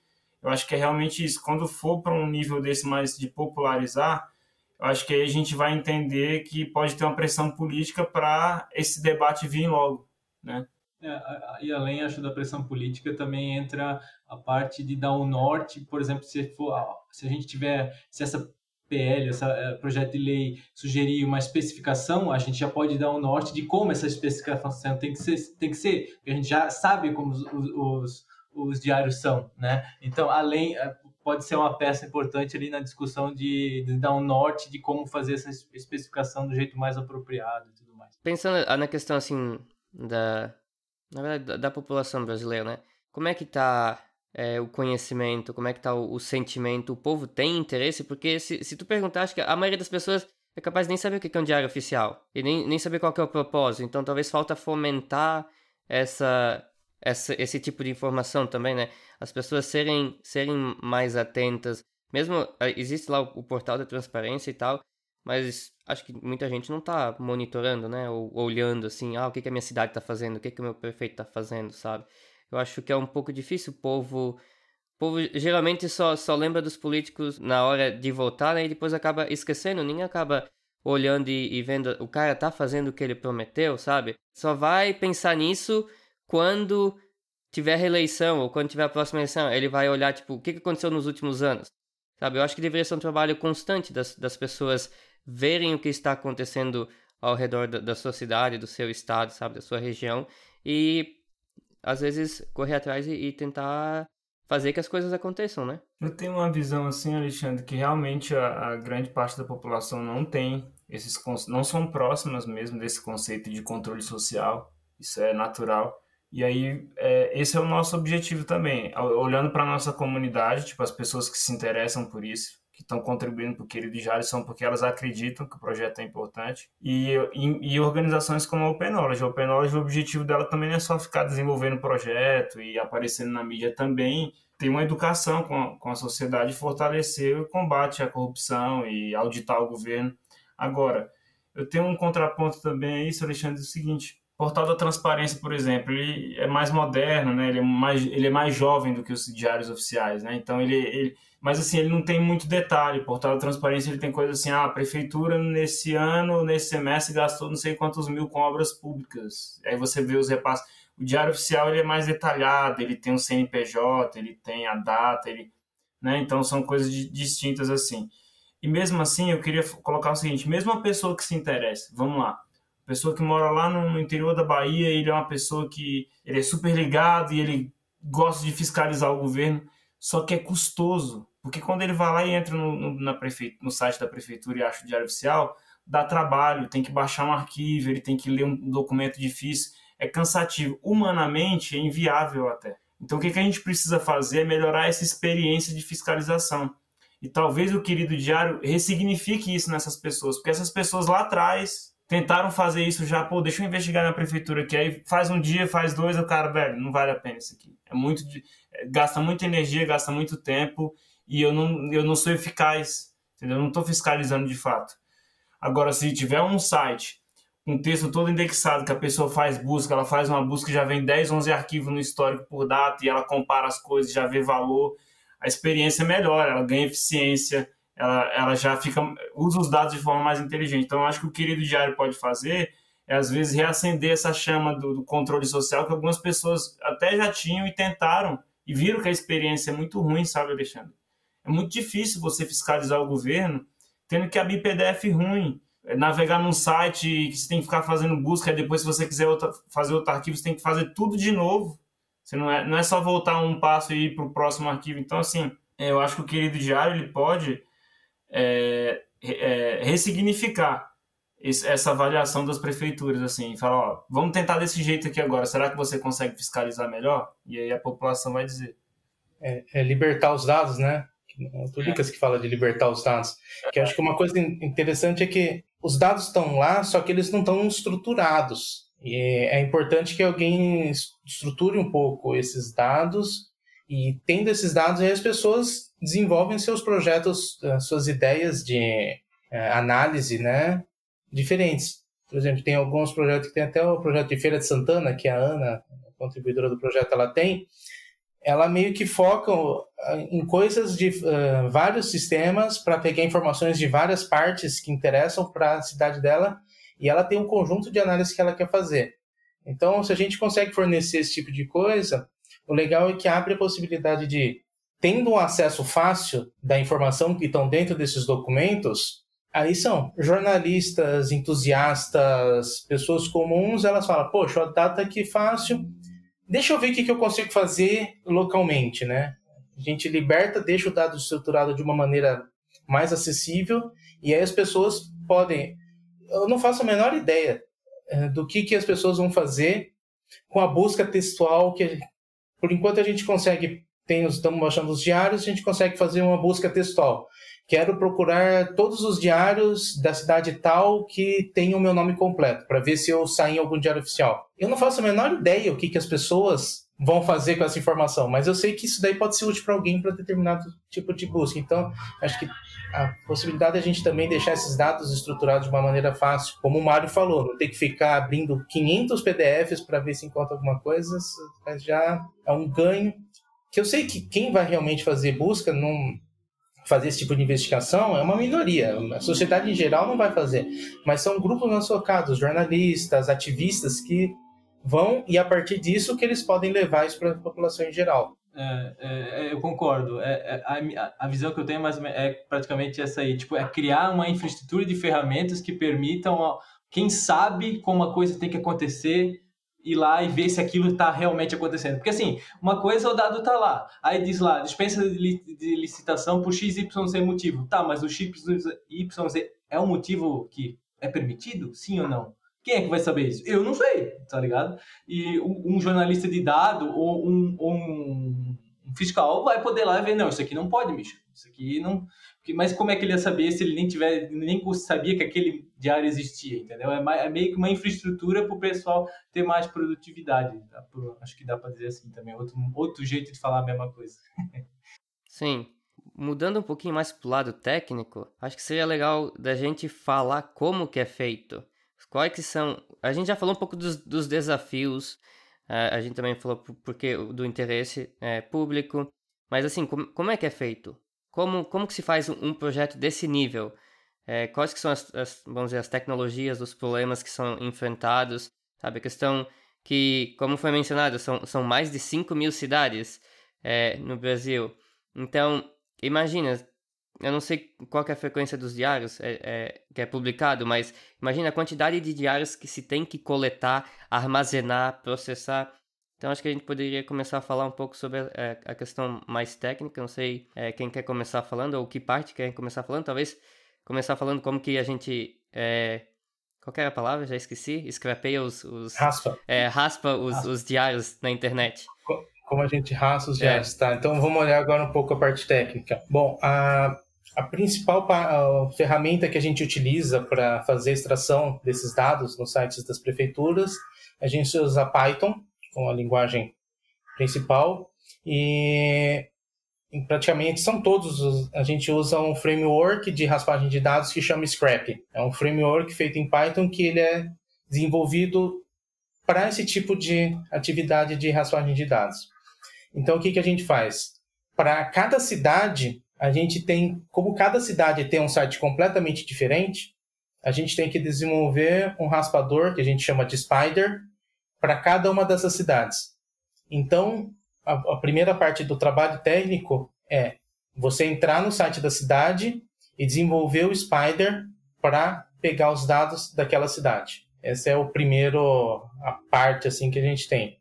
eu acho que é realmente isso. Quando for para um nível desse mais de popularizar, eu acho que aí a gente vai entender que pode ter uma pressão política para esse debate vir logo, né? É, e além, acho, da pressão política, também entra a parte de dar um norte, por exemplo, se, for, se a gente tiver, se essa PL, esse é, projeto de lei sugerir uma especificação, a gente já pode dar um norte de como essa especificação tem que ser, tem que ser, porque a gente já sabe como os, os, os diários são, né? Então, além é, pode ser uma peça importante ali na discussão de, de, dar um norte de como fazer essa especificação do jeito mais apropriado e tudo mais. Pensando na questão assim da na verdade da, da população brasileira, né? Como é que tá é, o conhecimento, como é que tá o, o, sentimento, o povo tem interesse? Porque se, se tu perguntar, acho que a maioria das pessoas é capaz de nem saber o que é um diário oficial e nem, nem saber qual é o propósito. Então talvez falta fomentar essa essa, esse tipo de informação também, né? As pessoas serem, serem mais atentas. Mesmo eh, existe lá o, o portal da transparência e tal, mas acho que muita gente não está monitorando, né? Ou, olhando assim, ah, o que, que a minha cidade está fazendo, o que, que o meu prefeito está fazendo, sabe? Eu acho que é um pouco difícil o povo. O povo geralmente só, só lembra dos políticos na hora de votar, né? E depois acaba esquecendo, ninguém acaba olhando e, e vendo o cara tá fazendo o que ele prometeu, sabe? Só vai pensar nisso quando tiver reeleição ou quando tiver a próxima eleição, ele vai olhar, tipo, o que aconteceu nos últimos anos. Sabe? Eu acho que deveria ser um trabalho constante das, das pessoas verem o que está acontecendo ao redor da, da sua cidade, do seu estado, sabe? Da sua região. E, às vezes, correr atrás e, e tentar fazer que as coisas aconteçam, né? Eu tenho uma visão assim, Alexandre, que realmente a, a, grande parte da população não tem esses não são próximas mesmo desse conceito de controle social. Isso é natural. E aí, é, esse é o nosso objetivo também. Olhando para a nossa comunidade, tipo, as pessoas que se interessam por isso, que estão contribuindo para o Querido são porque elas acreditam que o projeto é importante. E, e, e organizações como a Open Knowledge. A Open Knowledge, o objetivo dela também não é só ficar desenvolvendo o projeto e aparecendo na mídia também. Tem uma educação com a, com a sociedade, fortalecer o combate à corrupção e auditar o governo. Agora, eu tenho um contraponto também a isso, Alexandre, é o seguinte Portal da Transparência, por exemplo, ele é mais moderno, né? Ele é mais, ele é mais jovem do que os diários oficiais, né? Então ele, ele, mas assim ele não tem muito detalhe. Portal da Transparência ele tem coisas assim, ah, a prefeitura nesse ano, nesse semestre gastou não sei quantos mil com obras públicas. Aí você vê os repasses. O diário oficial ele é mais detalhado, ele tem o CNPJ, ele tem a data, ele, né? Então são coisas distintas assim. E mesmo assim eu queria colocar o seguinte: mesmo a pessoa que se interessa, vamos lá pessoa que mora lá no, interior da Bahia, ele é uma pessoa que ele é super ligado e ele gosta de fiscalizar o governo. só que é custoso. Porque quando ele vai lá e entra no, no, na no site da prefeitura e acha o diário oficial, dá trabalho, tem que baixar um arquivo, ele tem que ler um documento difícil, é cansativo. Humanamente é inviável até. Então o que, que a gente precisa fazer é melhorar essa experiência de fiscalização. E talvez o querido diário ressignifique isso nessas pessoas, porque essas pessoas lá atrás tentaram fazer isso já, pô, deixa eu investigar na prefeitura que aí faz um dia, faz dois, o cara, velho, não vale a pena isso aqui. É muito é, gasta muita energia, gasta muito tempo e eu não eu não sou eficaz, entendeu? Eu não estou fiscalizando de fato. Agora se tiver um site um texto todo indexado que a pessoa faz busca, ela faz uma busca já vem 10, 11 arquivos no histórico por data e ela compara as coisas, já vê valor, a experiência melhora, ela ganha eficiência, ela, ela já fica usa os dados de forma mais inteligente. Então, eu acho que o querido diário pode fazer é, às vezes, reacender essa chama do, do controle social que algumas pessoas até já tinham e tentaram e viram que a experiência é muito ruim, sabe, Alexandre? É muito difícil você fiscalizar o governo tendo que abrir PDF ruim, é, navegar num site que você tem que ficar fazendo busca, e depois, se você quiser outra, fazer outro arquivo, você tem que fazer tudo de novo. Você não é, não é só voltar um passo e ir para o próximo arquivo. Então, assim, eu acho que o querido diário ele pode é, é, ressignificar esse, essa avaliação das prefeituras, assim, falar, ó, vamos tentar desse jeito aqui agora, será que você consegue fiscalizar melhor? E aí a população vai dizer. É, é libertar os dados, né? O Lucas que fala de libertar os dados. Que acho que uma coisa interessante é que os dados estão lá, só que eles não estão estruturados. E é importante que alguém estruture um pouco esses dados e tendo esses dados aí as pessoas desenvolvem seus projetos, eh, suas ideias de eh, análise, né, diferentes. Por exemplo, tem alguns projetos que tem até o projeto de Feira de Santana, que a Ana, contribuidora do projeto, ela tem, ela meio que foca eh, em coisas de uh, vários sistemas para pegar informações de várias partes que interessam para a cidade dela e ela tem um conjunto de análise que ela quer fazer. Então, se a gente consegue fornecer esse tipo de coisa, o legal é que abre a possibilidade de, tendo um acesso fácil da informação que estão dentro desses documentos, aí são jornalistas, entusiastas, pessoas comuns, elas falam, poxa, o data aqui fácil, deixa eu ver o que, eu consigo fazer localmente, né? A gente liberta, deixa o dado estruturado de uma maneira mais acessível e aí as pessoas podem. Eu não faço a menor ideia é, do que, que as pessoas vão fazer com a busca textual que, por enquanto, a gente consegue. Tem, estamos baixando os diários, a gente consegue fazer uma busca textual. Quero procurar todos os diários da cidade tal que tenham o meu nome completo, para ver se eu saio em algum diário oficial. Eu não faço a menor ideia o que, que as pessoas vão fazer com essa informação, mas eu sei que isso daí pode ser útil para alguém para determinado tipo de busca. Então, acho que a possibilidade de a gente também deixar esses dados estruturados de uma maneira fácil, como o Mário falou, não ter que ficar abrindo 500 PDFs para ver se encontra alguma coisa, mas já é um ganho. Que eu sei que quem vai realmente fazer busca fazer esse tipo de investigação é uma minoria. A sociedade em geral não vai fazer, mas são grupos não focados, jornalistas, ativistas que vão e a partir disso que eles podem levar isso para a população em geral. É, é, é eu concordo. É, é a, a, visão que eu tenho é, é praticamente essa aí. Tipo, é criar uma infraestrutura de ferramentas que permitam quem sabe como a coisa tem que acontecer ir lá e ver se aquilo está realmente acontecendo. Porque assim, uma coisa o dado está lá, aí diz lá, dispensa de licitação por XYZ motivo. Tá, mas o XYZ é um motivo que é permitido? Sim ou não? Quem é que vai saber isso? Eu não sei, tá ligado? E um jornalista de dado ou um, um fiscal vai poder lá ver, não, isso aqui não pode, bicho. Isso aqui não. Mas como é que ele ia saber se ele nem tiver, nem sabia que aquele diário existia, entendeu? É, é meio que uma infraestrutura para o pessoal ter mais produtividade. Tá? Acho que dá para dizer assim também. Outro, outro jeito de falar a mesma coisa. Sim. Mudando um pouquinho mais pro lado técnico, acho que seria legal da gente falar como que é feito. Quais que são... A gente já falou um pouco dos, dos desafios, a gente também falou porque do interesse é, público, mas assim, como, como é que é feito? Como, como que se faz um, um projeto desse nível? É, quais que são as, as, vamos dizer, as tecnologias, os problemas que são enfrentados? Sabe, a questão que, como foi mencionado, são, são mais de 5 mil cidades é, no Brasil. Então, imagina, eu não sei qual é a frequência dos diários é, é, que é publicado, mas imagina a quantidade de diários que se tem que coletar, armazenar, processar. Então acho que a gente poderia começar a falar um pouco sobre é, a questão mais técnica. Não sei é, quem quer começar falando ou que parte quer começar falando. Talvez começar falando como que a gente é, qual era a palavra? Já esqueci. Scrapeia os. os raspa. É, raspa os, raspa. os diários na internet. Como a gente raspa os diários, tá? Então vamos olhar agora um pouco a parte técnica. Bom, a, a principal ferramenta que a gente utiliza para fazer a extração desses dados nos sites das prefeituras, a gente usa Python com a linguagem principal e praticamente são todos a gente usa um framework de raspagem de dados que chama Scrap. É um framework feito em Python que ele é desenvolvido para esse tipo de atividade de raspagem de dados. Então o que que a gente faz? Para cada cidade, a gente tem, como cada cidade tem um site completamente diferente, a gente tem que desenvolver um raspador que a gente chama de Spider para cada uma dessas cidades. Então, a, a primeira parte do trabalho técnico é você entrar no site da cidade e desenvolver o Spider para pegar os dados daquela cidade. Essa é o primeiro a parte assim que a gente tem.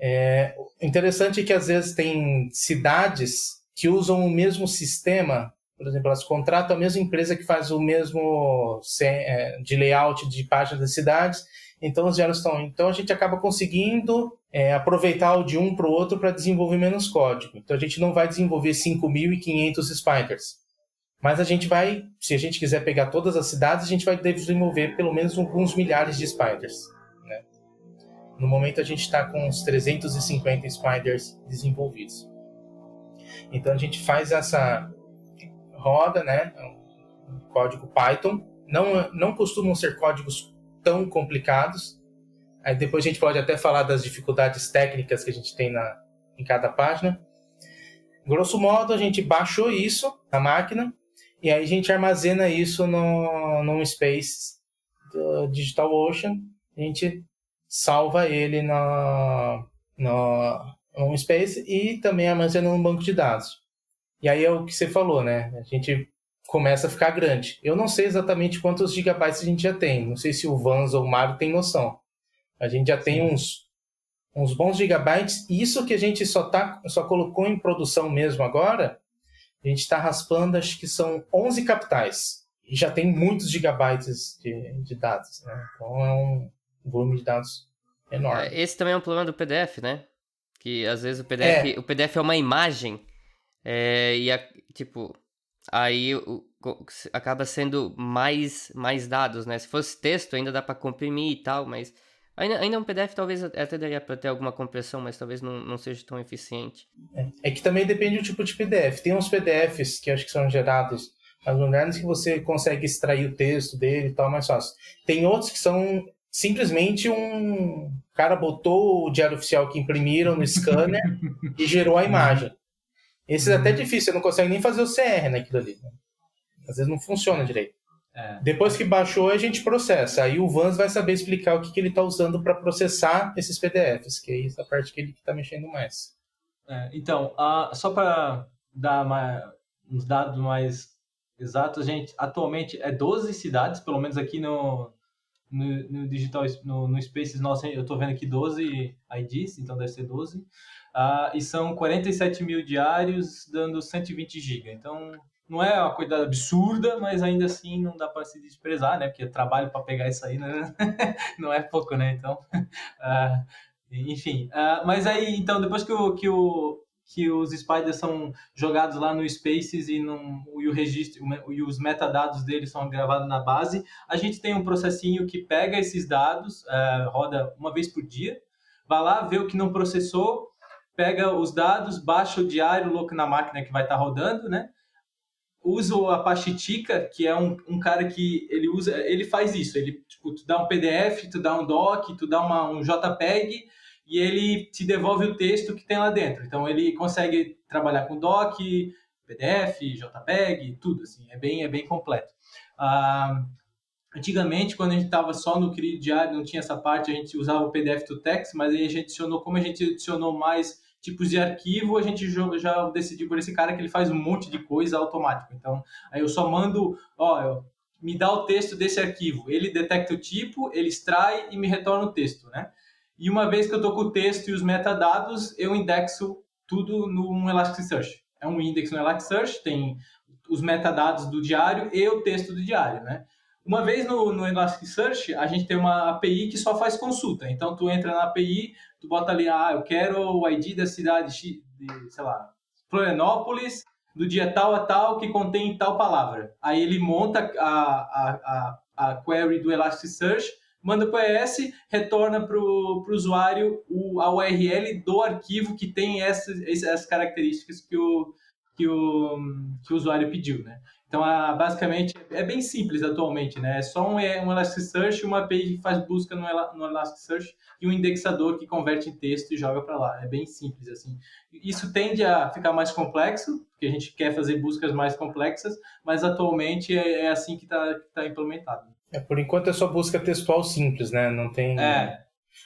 É interessante que às vezes tem cidades que usam o mesmo sistema, por exemplo, elas contratam a mesma empresa que faz o mesmo é, de layout de páginas das cidades então diários estão. Então a gente acaba conseguindo é, aproveitar o de um para o outro para desenvolver menos código. Então a gente não vai desenvolver 5.500 spiders. Mas a gente vai, se a gente quiser pegar todas as cidades, a gente vai desenvolver pelo menos alguns milhares de spiders. Né? No momento a gente está com uns 350 spiders desenvolvidos. Então a gente faz essa roda, né? Código Python. Não, não costumam ser códigos tão complicados. Aí depois a gente pode até falar das dificuldades técnicas que a gente tem na, em cada página. Grosso modo, a gente baixou isso na máquina e aí a gente armazena isso no, num space do DigitalOcean. A gente salva ele no, no, no space e também armazena no banco de dados. E aí é o que você falou, né? A gente começa a ficar grande. Eu não sei exatamente quantos gigabytes a gente já tem. Não sei se o Vans ou o Mário tem noção. A gente já tem uns, uns bons gigabytes. Isso que a gente só, tá, só colocou em produção mesmo agora, a gente está raspando, acho que são 11 capitais. E já tem muitos gigabytes de, de dados. Né? Então é um volume de dados enorme. É, esse também é um problema do PDF, né? Que às vezes o PDF, é. o PDF é uma imagem é, e, a, tipo, aí o, acaba sendo mais, mais dados, né? Se fosse texto, ainda dá para comprimir e tal, mas ainda, ainda um PDF talvez até daria para ter alguma compressão, mas talvez não, não seja tão eficiente. É, é, que também depende do tipo de PDF. Tem uns PDFs que acho que são gerados nas lugares que você consegue extrair o texto dele e tal mais fácil. Tem outros que são simplesmente um cara botou o diário oficial que imprimiram no scanner e gerou a imagem. Esse é até difícil, você não consegue nem fazer o CR naquilo ali. Né? Às vezes não funciona direito. É. Depois que baixou, a gente processa. Aí o Vans vai saber explicar o que, que ele está usando para processar esses PDFs, que é essa parte que ele está mexendo mais. É, então, uh, só para dar mais, uns dados mais exatos, gente, atualmente é 12 cidades, pelo menos aqui no, no, no digital, no, no Spaces nosso, eu estou vendo aqui 12 IDs, então deve ser 12. Uh, e são 47 mil diários, dando 120 GB. Então, não é uma coisa absurda, mas ainda assim não dá para se desprezar, né? Porque trabalho para pegar isso aí né? não é pouco, né? Então, uh, enfim. Uh, mas aí, então, depois que, o, que, o, que os spiders são jogados lá no Spaces e, e o registro e os metadados deles são gravados na base, a gente tem um processinho que pega esses dados, uh, roda uma vez por dia, vai lá, vê o que não processou, pega os dados, baixa o diário louco na máquina que vai estar tá rodando, né? Usa o Apache Tika, que é um, um cara que ele usa, ele faz isso, ele tipo, tu dá um PDF, tu dá um doc, tu dá uma, um JPEG e ele te devolve o texto que tem lá dentro. Então ele consegue trabalhar com doc, PDF, JPEG, tudo assim, é bem é bem completo. Ah, Antigamente, quando a gente estava só no diário, não tinha essa parte, a gente usava o PDF to text, mas aí a gente adicionou, como a gente adicionou mais tipos de arquivo, a gente já decidiu por esse cara que ele faz um monte de coisa automático. Então, aí eu só mando, ó, me dá o texto desse arquivo. Ele detecta o tipo, ele extrai e me retorna o texto, né? E uma vez que eu estou com o texto e os metadados, eu indexo tudo no Elasticsearch. É um index no Elasticsearch, tem os metadados do diário e o texto do diário, né? Uma vez no, no Elasticsearch, a gente tem uma API que só faz consulta. Então, tu entra na API, tu bota ali, ah, eu quero o ID da cidade de, sei lá, Florianópolis, do dia tal a tal, que contém tal palavra. Aí ele monta a, a, a, a query do Elasticsearch, manda para o ES, retorna para o usuário a URL do arquivo que tem essas, essas características que o, que o, que o usuário pediu, né? Então, a, basicamente, é bem simples atualmente, né? É só um, é um Elasticsearch, uma API que faz busca no, no Elasticsearch e um indexador que converte em texto e joga para lá. É bem simples, assim. Isso tende a ficar mais complexo, porque a gente quer fazer buscas mais complexas, mas atualmente é, é assim que está tá implementado. É, por enquanto é só busca textual simples, né? Não tem... É.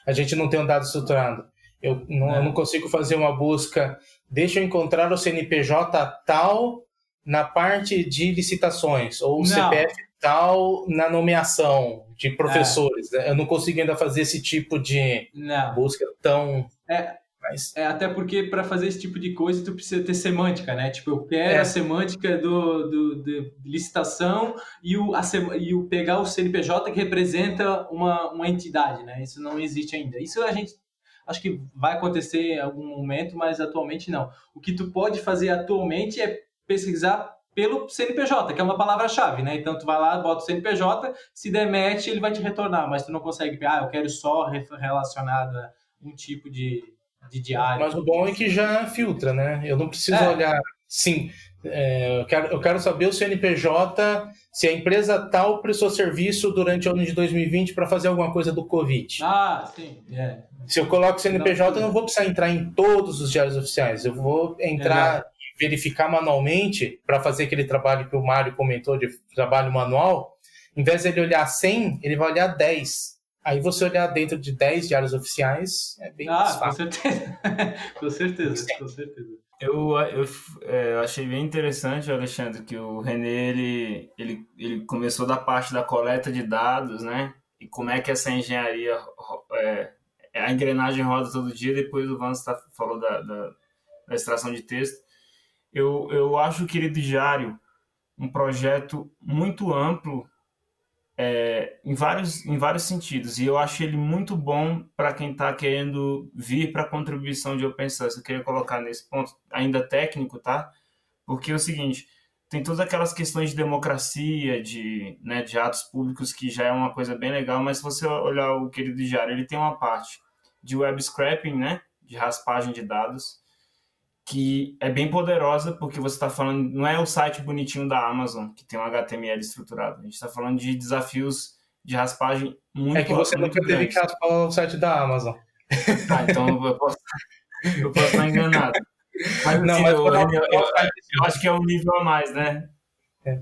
A gente não tem um dado estruturado. Eu não, é. eu não consigo fazer uma busca, deixa eu encontrar o CNPJ tal na parte de licitações, ou o CPF tal na nomeação de professores. É. Eu não consigo ainda fazer esse tipo de não. busca tão. É, mas... é até porque para fazer esse tipo de coisa tu precisa ter semântica, né? Tipo, eu quero é. a semântica do, do, de licitação e o, a, e o pegar o CNPJ que representa uma, uma entidade, né? Isso não existe ainda. Isso a gente acho que vai acontecer em algum momento, mas atualmente não. O que tu pode fazer atualmente é pesquisar pelo CNPJ, que é uma palavra-chave, né? Então tu vai lá, bota o CNPJ, se demete, ele vai te retornar, mas tu não consegue, ah, eu quero só relacionado a um tipo de, de diário. Mas o bom é que já filtra, né? Eu não preciso é. olhar, sim, é, eu, quero, eu quero saber o CNPJ, se a empresa tal prestou serviço durante o ano de 2020 para fazer alguma coisa do Covid. Ah, sim, é. Se eu coloco CNPJ, não, eu não vou precisar entrar em todos os diários oficiais. Eu vou entrar verificar manualmente para fazer aquele trabalho que o Mário comentou de trabalho manual, em vez de ele olhar 100, ele vai olhar 10. Aí você olhar dentro de 10 diários oficiais é bem ah. Com certeza, com certeza, com certeza. Eu, eu, é, eu, achei bem interessante, Alexandre, que o René ele, ele, ele começou da parte da coleta de dados, né? E como é que essa engenharia, é, a engrenagem roda todo dia. Depois o Vance tá, falou da, da, da extração de texto eu, eu acho o Querido Diário um projeto muito amplo é, em, vários, em vários sentidos. E eu acho ele muito bom para quem está querendo vir para a contribuição de open source. Eu queria colocar nesse ponto ainda técnico, tá? Porque é o seguinte, tem todas aquelas questões de democracia, de, né, de atos públicos, que já é uma coisa bem legal, mas se você olhar o Querido Diário, ele tem uma parte de web scraping, né, de raspagem de dados, que é bem poderosa, porque você está falando, não é o site bonitinho da Amazon, que tem um HTML estruturado. A gente está falando de desafios de raspagem muito É que você nunca teve que raspar o site da Amazon. Ah, então eu posso, eu posso estar enganado. Mas, não, assim, mas eu, eu, eu, eu, acho que é um nível a mais, né? É.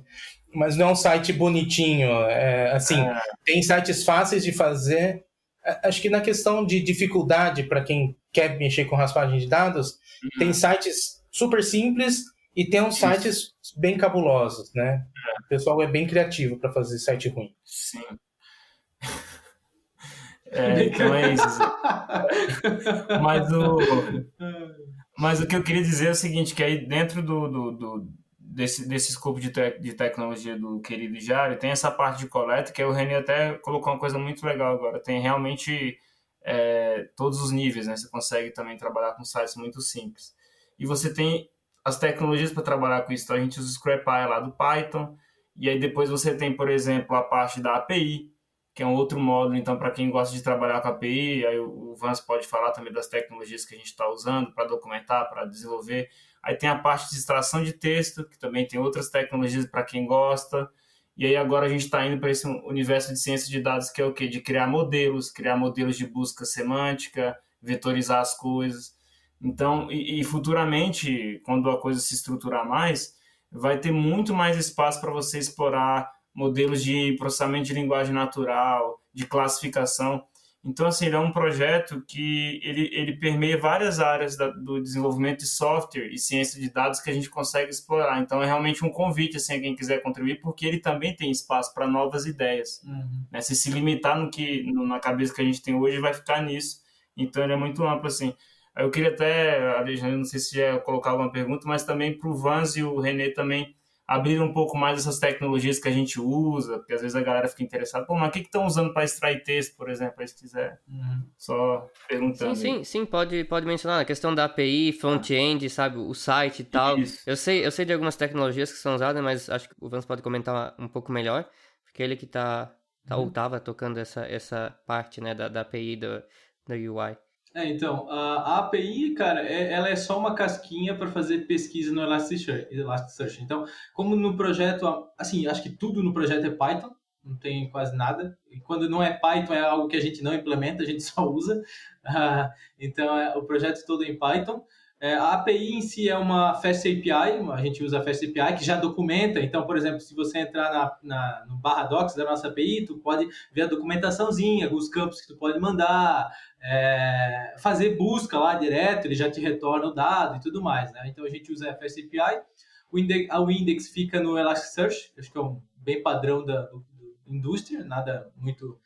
Mas não é um site bonitinho. É, assim, é. tem sites fáceis de fazer. Acho que na questão de dificuldade para quem quer mexer com raspagem de dados, uhum. tem sites super simples e tem uns sites bem cabulosos, né? É. O pessoal é bem criativo para fazer site ruim. Sim. É, então é isso. mas, o, mas o que eu queria dizer é o seguinte, que aí dentro do, do, do desse, desse escopo de, te, de tecnologia do querido Jário, tem essa parte de coleta, que o René até colocou uma coisa muito legal agora. Tem realmente é, todos os níveis, né? Você consegue também trabalhar com sites muito simples. E você tem as tecnologias para trabalhar com isso. Então, a gente usa o ScrapAI lá do Python, e aí depois você tem, por exemplo, a parte da API, que é um outro módulo, então, para quem gosta de trabalhar com API, aí o Vance pode falar também das tecnologias que a gente está usando para documentar, para desenvolver. Aí tem a parte de extração de texto, que também tem outras tecnologias para quem gosta. E aí agora a gente está indo para esse universo de ciência de dados que é o quê? De criar modelos, criar modelos de busca semântica, vetorizar as coisas. Então, e, e futuramente, quando a coisa se estruturar mais, vai ter muito mais espaço para você explorar modelos de processamento de linguagem natural, de classificação. Então, assim, ele é um projeto que ele, ele permeia várias áreas da, do desenvolvimento de software e ciência de dados que a gente consegue explorar. Então, é realmente um convite, assim, a quem quiser contribuir, porque ele também tem espaço para novas ideias. Uhum. Né? Se se limitar no que no, na cabeça que a gente tem hoje, vai ficar nisso. Então ele é muito amplo assim. Eu queria até, Alexandre, não sei se ia colocar alguma pergunta, mas também para o Vans e o René também abrir um pouco mais essas tecnologias que a gente usa, porque às vezes a galera fica interessada, pô, mas o que estão usando para extrair texto, por exemplo, aí se quiser, uhum. só perguntando. Sim, sim, sim, pode, pode mencionar a questão da API, front-end, sabe, o site e tal. Isso. Eu sei, eu sei de algumas tecnologias que são usadas, mas acho que o Vans pode comentar um pouco melhor, porque ele que tá, tá uhum. ou tava tocando essa, essa parte, né, da, da API do, da UI. É, então, a, API, cara, é, ela é só uma casquinha para fazer pesquisa no Elasticsearch, Elasticsearch. Então, como no projeto, assim, acho que tudo no projeto é Python, não tem quase nada. E quando não é Python, é algo que a gente não implementa, a gente só usa. Uh, então, é, o projeto todo é em Python. É, a API em si é uma Fast API, a gente usa a Fast API que já documenta. Então, por exemplo, se você entrar na, na, no barra docs da nossa API, tu pode ver a documentaçãozinha, os campos que tu pode mandar, é, fazer busca lá direto, ele já te retorna o dado e tudo mais. Né? Então, a gente usa a Fast API. O index, o index fica no Elasticsearch, acho que é um bem padrão da do indústria, nada muito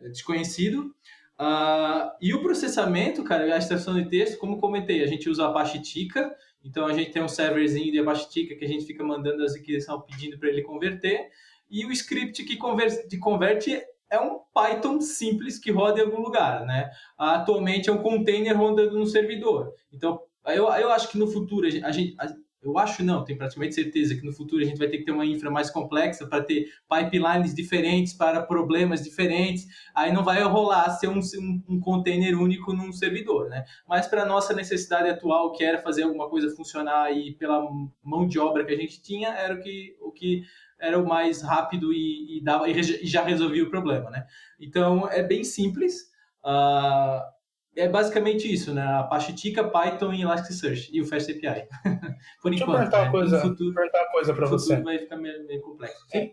é, desconhecido. Uh, e o processamento, cara, a extração de texto, como comentei, a gente usa Apache Tika, então a gente tem um serverzinho de Apache Tika que a gente fica mandando as requisições pedindo para ele converter, e o script que converte, converte é um Python simples que roda em algum lugar, né? Atualmente é um container rodando no servidor. Então, eu, eu acho que no futuro a gente, a, eu acho não, tenho praticamente certeza que no futuro a gente vai ter que ter uma infra mais complexa para ter pipelines diferentes para problemas diferentes. Aí não vai rolar ser um, um container único num servidor, né? Mas para nossa necessidade atual, que era fazer alguma coisa funcionar e pela mão de obra que a gente tinha, era o que, o que era o mais rápido e, e, dava, e já resolvia o problema, né? Então é bem simples. Uh, é basicamente isso, né? Apache Tika, Python e Elasticsearch e o Fast API. Por Deixa enquanto. Eu perguntar, né? coisa, futuro, perguntar uma coisa para você. vai ficar meio, meio complexo. Sim.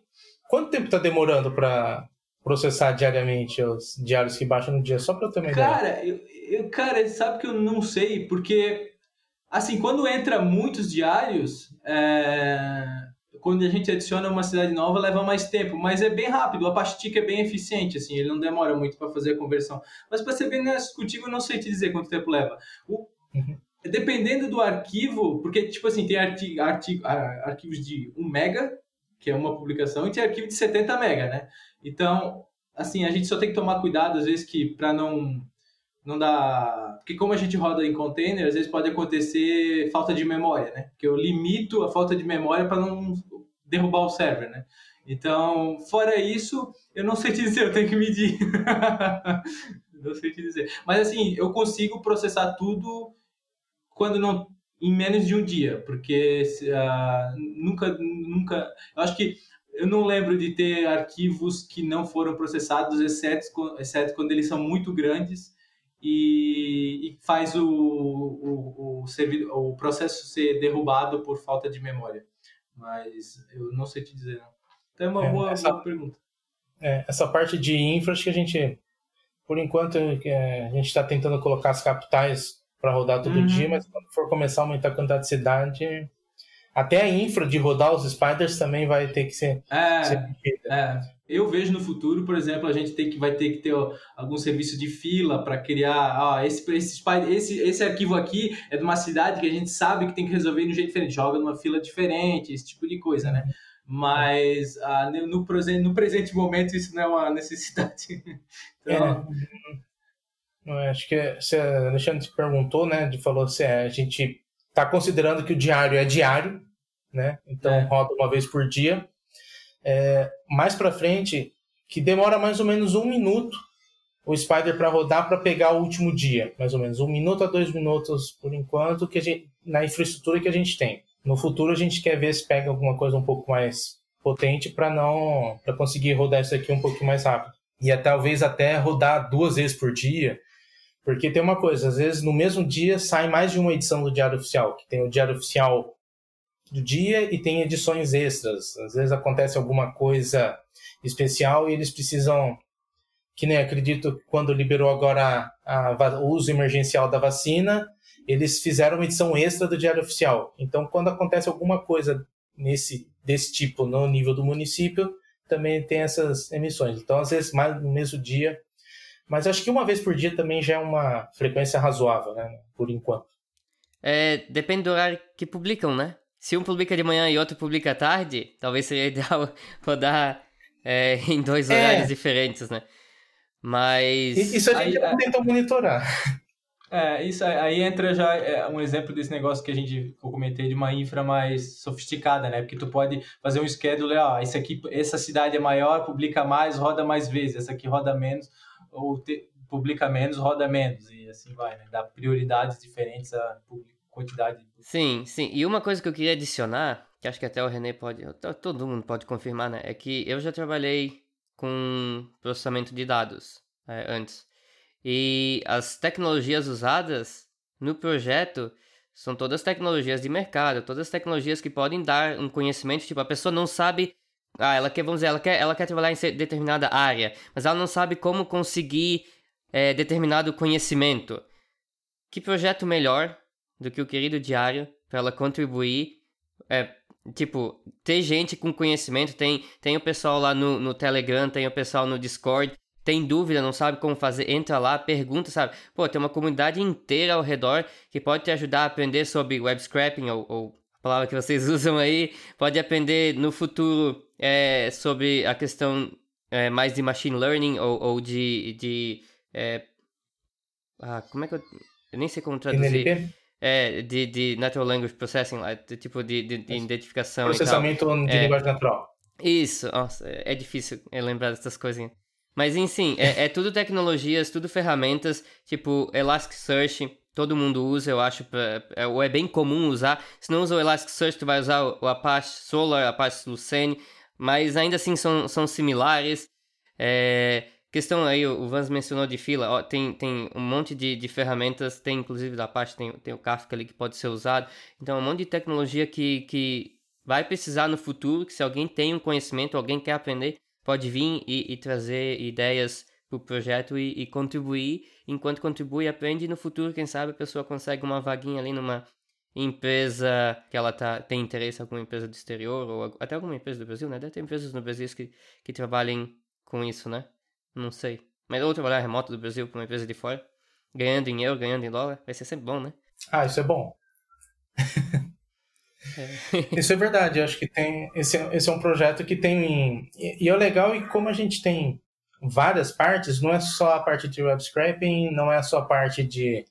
Quanto tempo está demorando para processar diariamente os diários que baixam no dia? Só para eu ter uma cara, ideia. Eu, eu, cara, sabe que eu não sei, porque assim, quando entra muitos diários, é quando a gente adiciona uma cidade nova, leva mais tempo, mas é bem rápido. O Apache Tica é bem eficiente, assim, ele não demora muito para fazer a conversão. Mas para ser bem contigo, eu não sei te dizer quanto tempo leva. O, uhum. Dependendo do arquivo, porque, tipo assim, tem arti, arti, arquivos de 1 mega, que é uma publicação, e tem arquivo de 70 mega, né? Então, assim, a gente só tem que tomar cuidado, às vezes, que para não não dá. Porque como a gente roda em container, às vezes pode acontecer falta de memória, né? Que eu limito a falta de memória para não derrubar o server, né? Então, fora isso, eu não sei te dizer, eu tenho que medir. não sei te dizer. Mas assim, eu consigo processar tudo quando não em menos de um dia, porque uh, nunca, nunca, eu acho que eu não lembro de ter arquivos que não foram processados, exceto, exceto quando eles são muito grandes e, e faz o, o, o, o processo ser derrubado por falta de memória. Mas eu não sei te dizer, não. Então é uma é, boa, essa, boa pergunta. É, essa parte de infra, acho que a gente, por enquanto, é, a gente está tentando colocar as capitais para rodar todo uhum. dia, mas quando for começar a aumentar a quantidade de cidade, até a infra de rodar os spiders também vai ter que ser. É, ser é. Eu vejo no futuro, por exemplo, a gente tem que, vai ter que ter ó, algum serviço de fila para criar. Ó, esse, esse, esse, esse arquivo aqui é de uma cidade que a gente sabe que tem que resolver de um jeito diferente, joga numa fila diferente, esse tipo de coisa, né? Mas ah, no, no presente momento isso não é uma necessidade. então... é. Acho que se a Alexandre perguntou, né? De falou se a gente está considerando que o diário é diário, né? Então é. roda uma vez por dia. É, mais para frente, que demora mais ou menos um minuto o Spider para rodar para pegar o último dia, mais ou menos um minuto a dois minutos por enquanto que gente, na infraestrutura que a gente tem. No futuro a gente quer ver se pega alguma coisa um pouco mais potente para não para conseguir rodar isso aqui um pouquinho mais rápido e é, talvez até rodar duas vezes por dia, porque tem uma coisa, às vezes no mesmo dia sai mais de uma edição do Diário Oficial, que tem o Diário Oficial do dia e tem edições extras. Às vezes acontece alguma coisa especial e eles precisam, que nem acredito quando liberou agora a, a, o uso emergencial da vacina, eles fizeram uma edição extra do Diário Oficial. Então, quando acontece alguma coisa nesse desse tipo no nível do município, também tem essas emissões. Então, às vezes, mais no mesmo dia, Mas acho que uma vez por dia também já é uma frequência razoável, né? Por enquanto. É, depende do horário que publicam, né? Se um publica de manhã e outro publica à tarde, talvez seria ideal rodar é, em dois horários é. diferentes, né? Mas. Isso a gente aí, tentou monitorar. É, isso aí entra já é, um exemplo desse negócio que a gente eu comentei de uma infra mais sofisticada, né? Porque tu pode fazer um schedule, ó, esse aqui, essa cidade é maior, publica mais, roda mais vezes, essa aqui roda menos, ou te, publica menos, roda menos, e assim vai, né? Dá prioridades diferentes à quantidade. Sim, sim. E uma coisa que eu queria adicionar, que acho que até o René pode, todo mundo pode confirmar, né? É que eu já trabalhei com processamento de dados é, antes. E as tecnologias usadas no projeto são todas tecnologias de mercado, todas tecnologias que podem dar um conhecimento, tipo, a pessoa não sabe, ah, ela quer, vamos dizer, ela quer, ela quer trabalhar em determinada área, mas ela não sabe como conseguir é, determinado conhecimento. Que projeto melhor do que o querido diário para ela contribuir, é, tipo, ter gente com conhecimento, tem, tem o pessoal lá no, no Telegram, tem o pessoal no Discord, tem dúvida, não sabe como fazer, entra lá, pergunta, sabe? Pô, tem uma comunidade inteira ao redor que pode te ajudar a aprender sobre web scraping ou, ou a palavra que vocês usam aí, pode aprender no futuro é, sobre a questão é, mais de machine learning ou, ou de, de é, ah, como é que eu, eu nem sei como traduzir. NLP? É, de, de Natural Language Processing, de, tipo de, de, de identificação Processamento de é, linguagem natural. Isso, nossa, é difícil lembrar dessas coisinhas. Mas, enfim, é, é tudo tecnologias, tudo ferramentas, tipo Elasticsearch, todo mundo usa, eu acho, pra, é, ou é bem comum usar. Se não usa o Elasticsearch, tu vai usar o, o Apache Solar, Apache Lucene, mas ainda assim são, são similares. É, questão aí, o Vans mencionou de fila, ó, tem, tem um monte de, de ferramentas, tem inclusive da Apache, tem, tem o Kafka ali que pode ser usado. Então, é um monte de tecnologia que, que vai precisar no futuro, que se alguém tem um conhecimento, alguém quer aprender, pode vir e, e trazer ideias para o projeto e, e, contribuir. Enquanto contribui e aprende, no futuro, quem sabe, a pessoa consegue uma vaguinha ali numa empresa que ela tá, tem interesse, alguma empresa do exterior, ou até alguma empresa do Brasil, né? Deve ter empresas no Brasil que, que trabalhem com isso, né? Não sei. Mas ou trabalhar remoto do Brasil para uma empresa de fora, ganhando em euro, ganhando em dólar, vai ser sempre bom, né? Ah, isso é bom. É. Isso é verdade, eu acho que tem. Esse, esse é um projeto que tem. E, e é legal e como a gente tem várias partes, não é só a parte de web scraping, não é só a parte de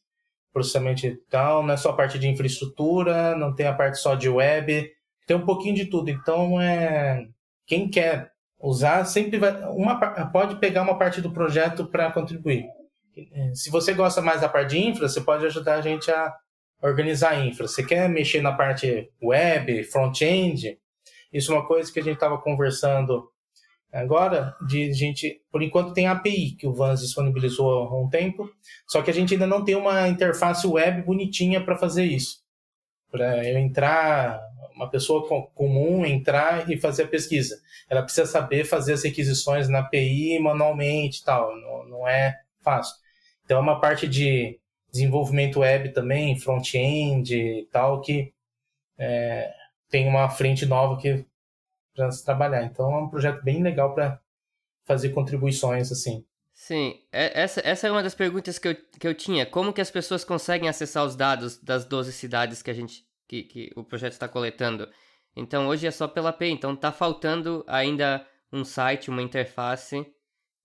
processamento digital, não é só a parte de infraestrutura, não tem a parte só de web, tem um pouquinho de tudo. Então, é, quem quer usar sempre vai, uma, pode pegar uma parte do projeto para contribuir. Se você gosta mais da parte de infra, você pode ajudar a gente a organizar a infra, você quer mexer na parte web, front-end, isso é uma coisa que a gente estava conversando agora, de gente, por enquanto tem a API que o Vans disponibilizou há um tempo, só que a gente ainda não tem uma interface web bonitinha para fazer isso. Para eu entrar, uma pessoa comum entrar e fazer a pesquisa. Ela precisa saber fazer as requisições na API manualmente e tal, não, não é fácil. Então é uma parte de desenvolvimento web também, front-end e tal, que é, tem uma frente nova que para se trabalhar. Então é um projeto bem legal para fazer contribuições assim. Sim, é, essa, essa é uma das perguntas que eu, que eu tinha. Como que as pessoas conseguem acessar os dados das 12 cidades que a gente que, que o projeto está coletando? Então hoje é só pela API, então está faltando ainda um site, uma interface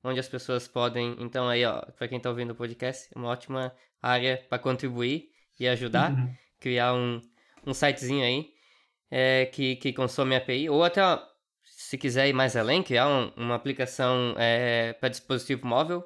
onde as pessoas podem. Então aí, ó, para quem está ouvindo o podcast, uma ótima área para contribuir e ajudar, uhum. criar um, um sitezinho aí é, que, que consome API, ou até, se quiser ir mais além, criar um, uma aplicação é, para dispositivo móvel.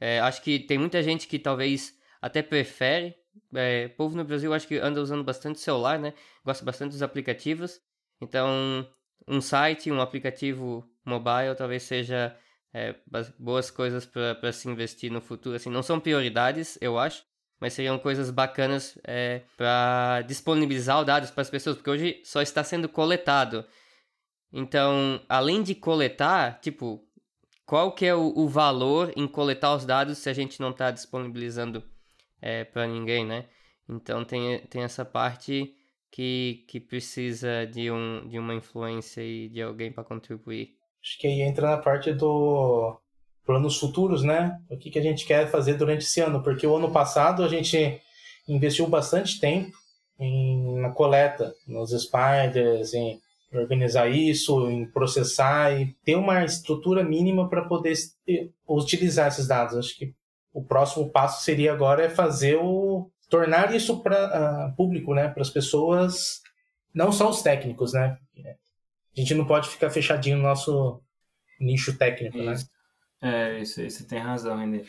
É, acho que tem muita gente que talvez até prefere. É, povo no Brasil acho que anda usando bastante celular, né? Gosta bastante dos aplicativos. Então, um site, um aplicativo mobile talvez seja é, boas coisas para se investir no futuro. Assim, não são prioridades, eu acho, mas seriam coisas bacanas é, para disponibilizar os dados para as pessoas, porque hoje só está sendo coletado. Então, além de coletar, tipo, qual que é o, o valor em coletar os dados se a gente não está disponibilizando é, para ninguém, né? Então tem, tem essa parte que, que precisa de, um, de uma influência e de alguém para contribuir. Acho que aí entra na parte do planos futuros, né? O que, que a gente quer fazer durante esse ano, porque o ano passado a gente investiu bastante tempo em, na coleta, nos spiders, em organizar isso, em processar e ter uma estrutura mínima para poder utilizar esses dados. Acho que o próximo passo seria agora é fazer o tornar isso para uh, ah, público, né, para as pessoas, não só os técnicos, né? A gente não pode ficar fechadinho no nosso nicho técnico, né? isso. né? É, isso você tem razão, René.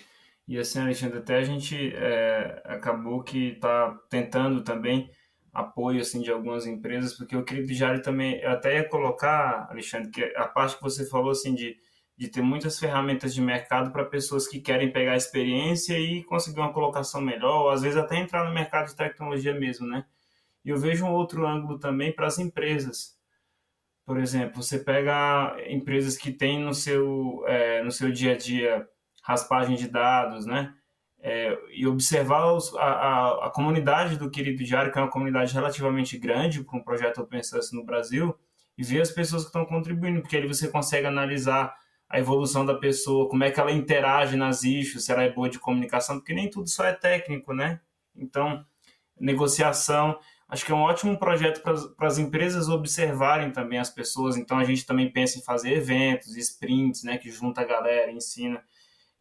E assim, Alexandre, até a gente é, acabou que está tentando também apoio assim de algumas empresas, porque eu queria Diário também, eu até ia colocar, Alexandre, que a parte que você falou assim de, de ter muitas ferramentas de mercado para pessoas que querem pegar a experiência e conseguir uma colocação melhor, ou às vezes até entrar no mercado de tecnologia mesmo, né? E eu vejo um outro ângulo também para as empresas. Por exemplo, você pega empresas que têm no seu, é, no seu dia a dia raspagem de dados, né? é, e observar os, a, a, a, comunidade do Querido Diário, que é uma comunidade relativamente grande para um projeto Open Source no Brasil, e ver as pessoas que estão contribuindo, porque ali você consegue analisar a evolução da pessoa, como é que ela interage nas issues, se ela é boa de comunicação, porque nem tudo só é técnico, né? Então, negociação, acho que é um ótimo projeto para as empresas observarem também as pessoas, então a gente também pensa em fazer eventos, sprints, né, que junta a galera, ensina.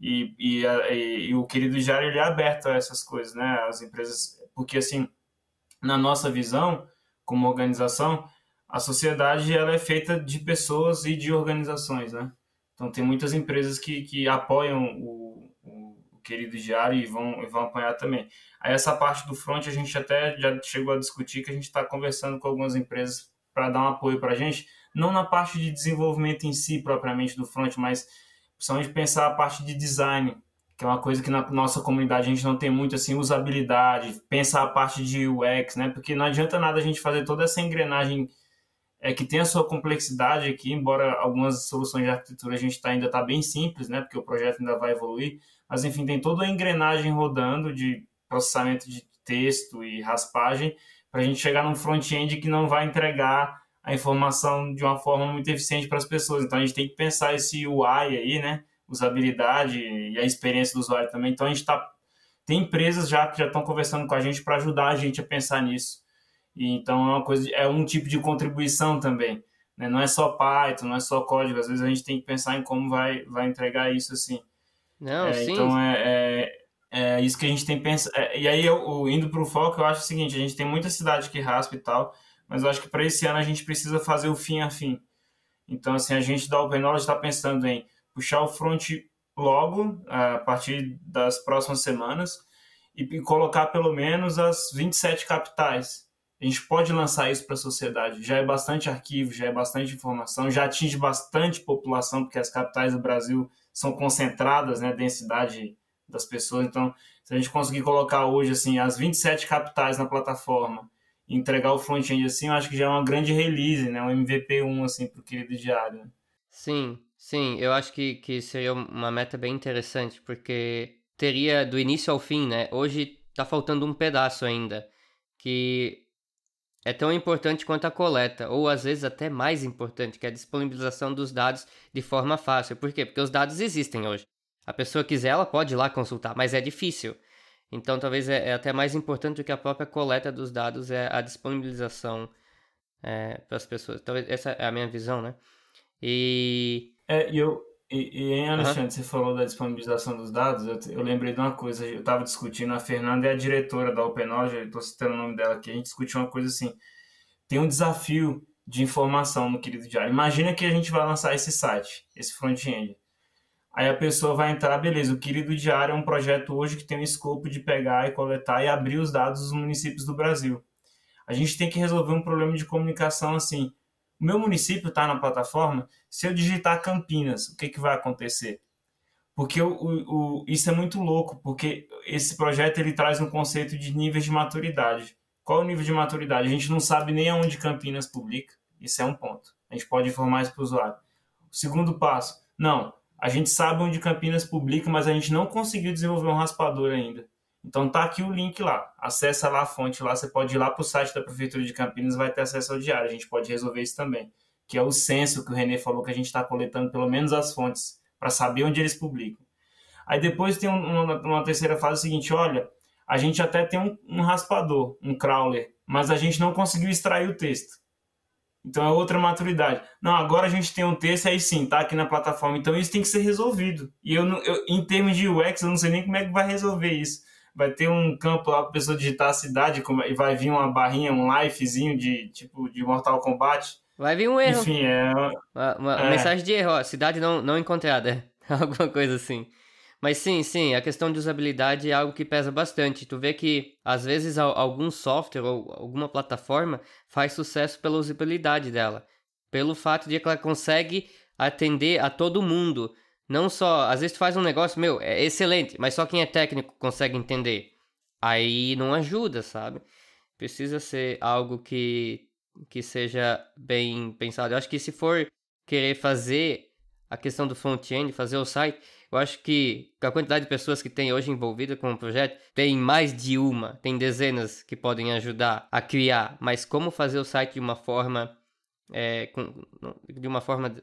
E, e, e, e, o querido Jário ele é aberto a essas coisas, né? As empresas, porque assim, na nossa visão como organização, a sociedade ela é feita de pessoas e de organizações, né? Então tem muitas empresas que, que apoiam o, o, querido Diário e vão, vão apoiar também. Aí essa parte do front a gente até já chegou a discutir que a gente está conversando com algumas empresas para dar um apoio para a gente, não na parte de desenvolvimento em si propriamente do front, mas principalmente pensar a parte de design, que é uma coisa que na nossa comunidade a gente não tem muito assim usabilidade, pensar a parte de UX, né? Porque não adianta nada a gente fazer toda essa engrenagem é que tem a sua complexidade aqui, embora algumas soluções de arquitetura a gente tá, ainda está bem simples, né? Porque o projeto ainda vai evoluir, mas enfim, tem toda a engrenagem rodando de processamento de texto e raspagem para a gente chegar num front-end que não vai entregar a informação de uma forma muito eficiente para as pessoas. Então a gente tem que pensar esse UI aí, né? Usabilidade e a experiência do usuário também. Então a gente está tem empresas já que já estão conversando com a gente para ajudar a gente a pensar nisso. E, então é uma coisa, é um tipo de contribuição também. Né? Não é só Python, não é só código. Às vezes a gente tem que pensar em como vai, vai entregar isso assim. Não, é, sim. Então é, é, é, isso que a gente tem pensado. É, e aí eu, indo para o foco, eu acho o seguinte: a gente tem muita cidade que raspa e tal mas eu acho que para esse ano a gente precisa fazer o fim a fim. Então, assim, a gente da Open Knowledge está pensando em puxar o front logo, a partir das próximas semanas, e colocar pelo menos as 27 capitais. A gente pode lançar isso para a sociedade. Já é bastante arquivo, já é bastante informação, já atinge bastante população, porque as capitais do Brasil são concentradas, né, densidade das pessoas. Então, se a gente conseguir colocar hoje assim as 27 capitais na plataforma entregar o front-end assim, eu acho que já é uma grande release, né? Um MVP 1, assim, pro querido diário. Né? Sim, sim, eu acho que, que seria uma meta bem interessante, porque teria do início ao fim, né? Hoje tá faltando um pedaço ainda, que é tão importante quanto a coleta, ou às vezes até mais importante, que é a disponibilização dos dados de forma fácil. Por quê? Porque os dados existem hoje. A pessoa quiser, ela pode ir lá consultar, mas é difícil. Então, talvez é, é, até mais importante do que a própria coleta dos dados é a disponibilização é, para as pessoas. Talvez essa é a minha visão, né? E. É, eu. E, e em Alexandre, uhum. você falou da disponibilização dos dados, eu, eu lembrei de uma coisa, eu estava discutindo, a Fernanda é a diretora da OpenOJ, estou citando o nome dela aqui, a gente discutiu uma coisa assim, tem um desafio de informação no Querido Diário. Imagina que a gente vai lançar esse site, esse front-end. Aí a pessoa vai entrar, beleza, o Querido Diário é um projeto hoje que tem o escopo de pegar e coletar e abrir os dados dos municípios do Brasil. A gente tem que resolver um problema de comunicação assim. O meu município está na plataforma, se eu digitar Campinas, o que, que vai acontecer? Porque o, o, isso é muito louco, porque esse projeto ele traz um conceito de níveis de maturidade. Qual é o nível de maturidade? A gente não sabe nem aonde Campinas publica, isso é um ponto. A gente pode informar isso para o usuário. O segundo passo, não, a gente sabe onde Campinas publica, mas a gente não conseguiu desenvolver um raspador ainda. Então tá aqui o link lá. Acessa lá a fonte lá, você pode ir lá para o site da Prefeitura de Campinas, vai ter acesso ao diário. A gente pode resolver isso também. Que é o censo que o Renê falou que a gente está coletando pelo menos as fontes para saber onde eles publicam. Aí depois tem uma, uma terceira fase seguinte, olha, a gente até tem um, um raspador, um crawler, mas a gente não conseguiu extrair o texto. Então é outra maturidade. Não, agora a gente tem um texto aí sim, tá aqui na plataforma. Então isso tem que ser resolvido. E eu, eu em termos de UX, eu não sei nem como é que vai resolver isso. Vai ter um campo lá para pessoa digitar a cidade e vai vir uma barrinha, um lifezinho de tipo de Mortal Kombat. Vai vir um erro. Enfim, é uma, uma é. mensagem de erro, ó, cidade não, não encontrada, alguma coisa assim. Mas sim, sim, a questão de usabilidade é algo que pesa bastante. Tu vê que, às vezes, algum software ou alguma plataforma faz sucesso pela usabilidade dela. Pelo fato de que ela consegue atender a todo mundo. Não só, às vezes tu faz um negócio, meu, é excelente, mas só quem é técnico consegue entender. Aí não ajuda, sabe? Precisa ser algo que, que seja bem pensado. Eu acho que se for querer fazer a questão do front-end, fazer o site, eu acho que a quantidade de pessoas que tem hoje envolvida com o projeto tem mais de uma, tem dezenas que podem ajudar a criar, mas como fazer o site de uma forma é, com, de uma forma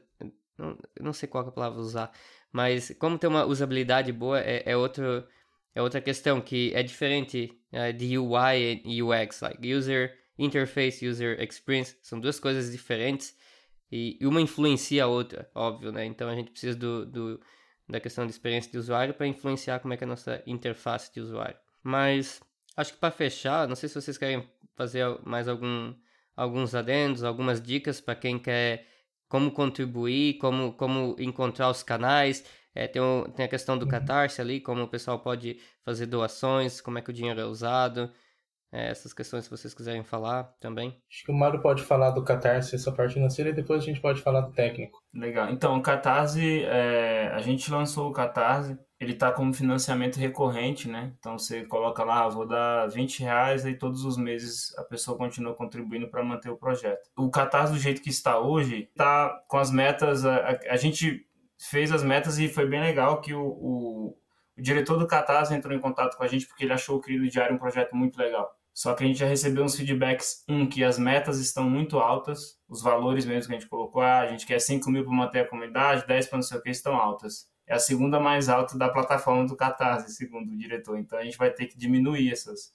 não, não sei qual é a palavra usar, mas como ter uma usabilidade boa é, é outro é outra questão que é diferente é, de UI e UX, like user interface, user experience, são duas coisas diferentes e uma influencia a outra, óbvio, né? Então a gente precisa do, do da questão de experiência de usuário para influenciar como é que é a nossa interface de usuário. Mas acho que para fechar, não sei se vocês querem fazer mais algum, alguns adendos, algumas dicas para quem quer como contribuir, como, como encontrar os canais. É, tem, o, tem a questão do uhum. Catarse ali, como o pessoal pode fazer doações, como é que o dinheiro é usado. É, essas questões, se vocês quiserem falar também. Acho que o Mário pode falar do Catarse, essa parte financeira, e depois a gente pode falar do técnico. Legal. Então, o Catarse, é, a gente lançou o Catarse, ele está como financiamento recorrente, né? Então, você coloca lá, ah, vou dar 20 reais, e todos os meses a pessoa continua contribuindo para manter o projeto. O Catarse, do jeito que está hoje, está com as metas, a, a, gente fez as metas e foi bem legal que o, o, o diretor do Catarse entrou em contato com a gente porque ele achou o Querido Diário um projeto muito legal. Só que a gente já recebeu uns feedbacks, um, que as metas estão muito altas, os valores mesmo que a gente colocou, ah, a gente quer 5 mil para manter a comunidade, 10 para não sei o que, estão altas. É a segunda mais alta da plataforma do Catarse, segundo o diretor. Então a gente vai ter que diminuir essas,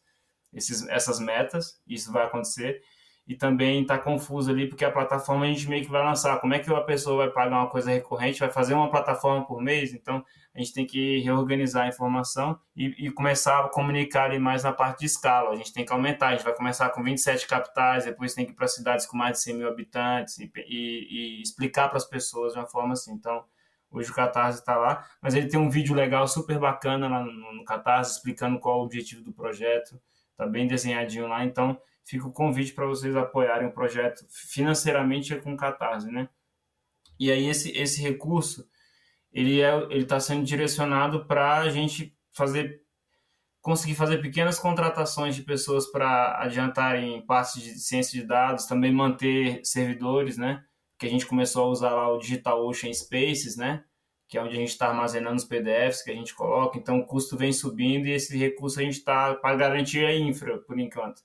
esses, essas metas, isso vai acontecer. E também está confuso ali, porque a plataforma a gente meio que vai lançar. Como é que a pessoa vai pagar uma coisa recorrente, vai fazer uma plataforma por mês? Então a gente tem que reorganizar a informação e, e, começar a comunicar ali mais na parte de escala. A gente tem que aumentar, a gente vai começar com 27 capitais, depois tem que ir para cidades com mais de 100 mil habitantes e, e, e explicar para as pessoas de uma forma assim. Então, hoje o Catarse está lá, mas ele tem um vídeo legal, super bacana lá no, no Catarse, explicando qual o objetivo do projeto, está bem desenhadinho lá, então fica o convite para vocês apoiarem o projeto financeiramente com Catarse, né? E aí esse, esse recurso ele é ele está sendo direcionado para a gente fazer conseguir fazer pequenas contratações de pessoas para adiantarem partes de ciência de dados, também manter servidores, né? Que a gente começou a usar lá o DigitalOcean Spaces, né? Que é onde a gente está armazenando os PDFs que a gente coloca. Então o custo vem subindo e esse recurso a gente está para garantir a infra por enquanto.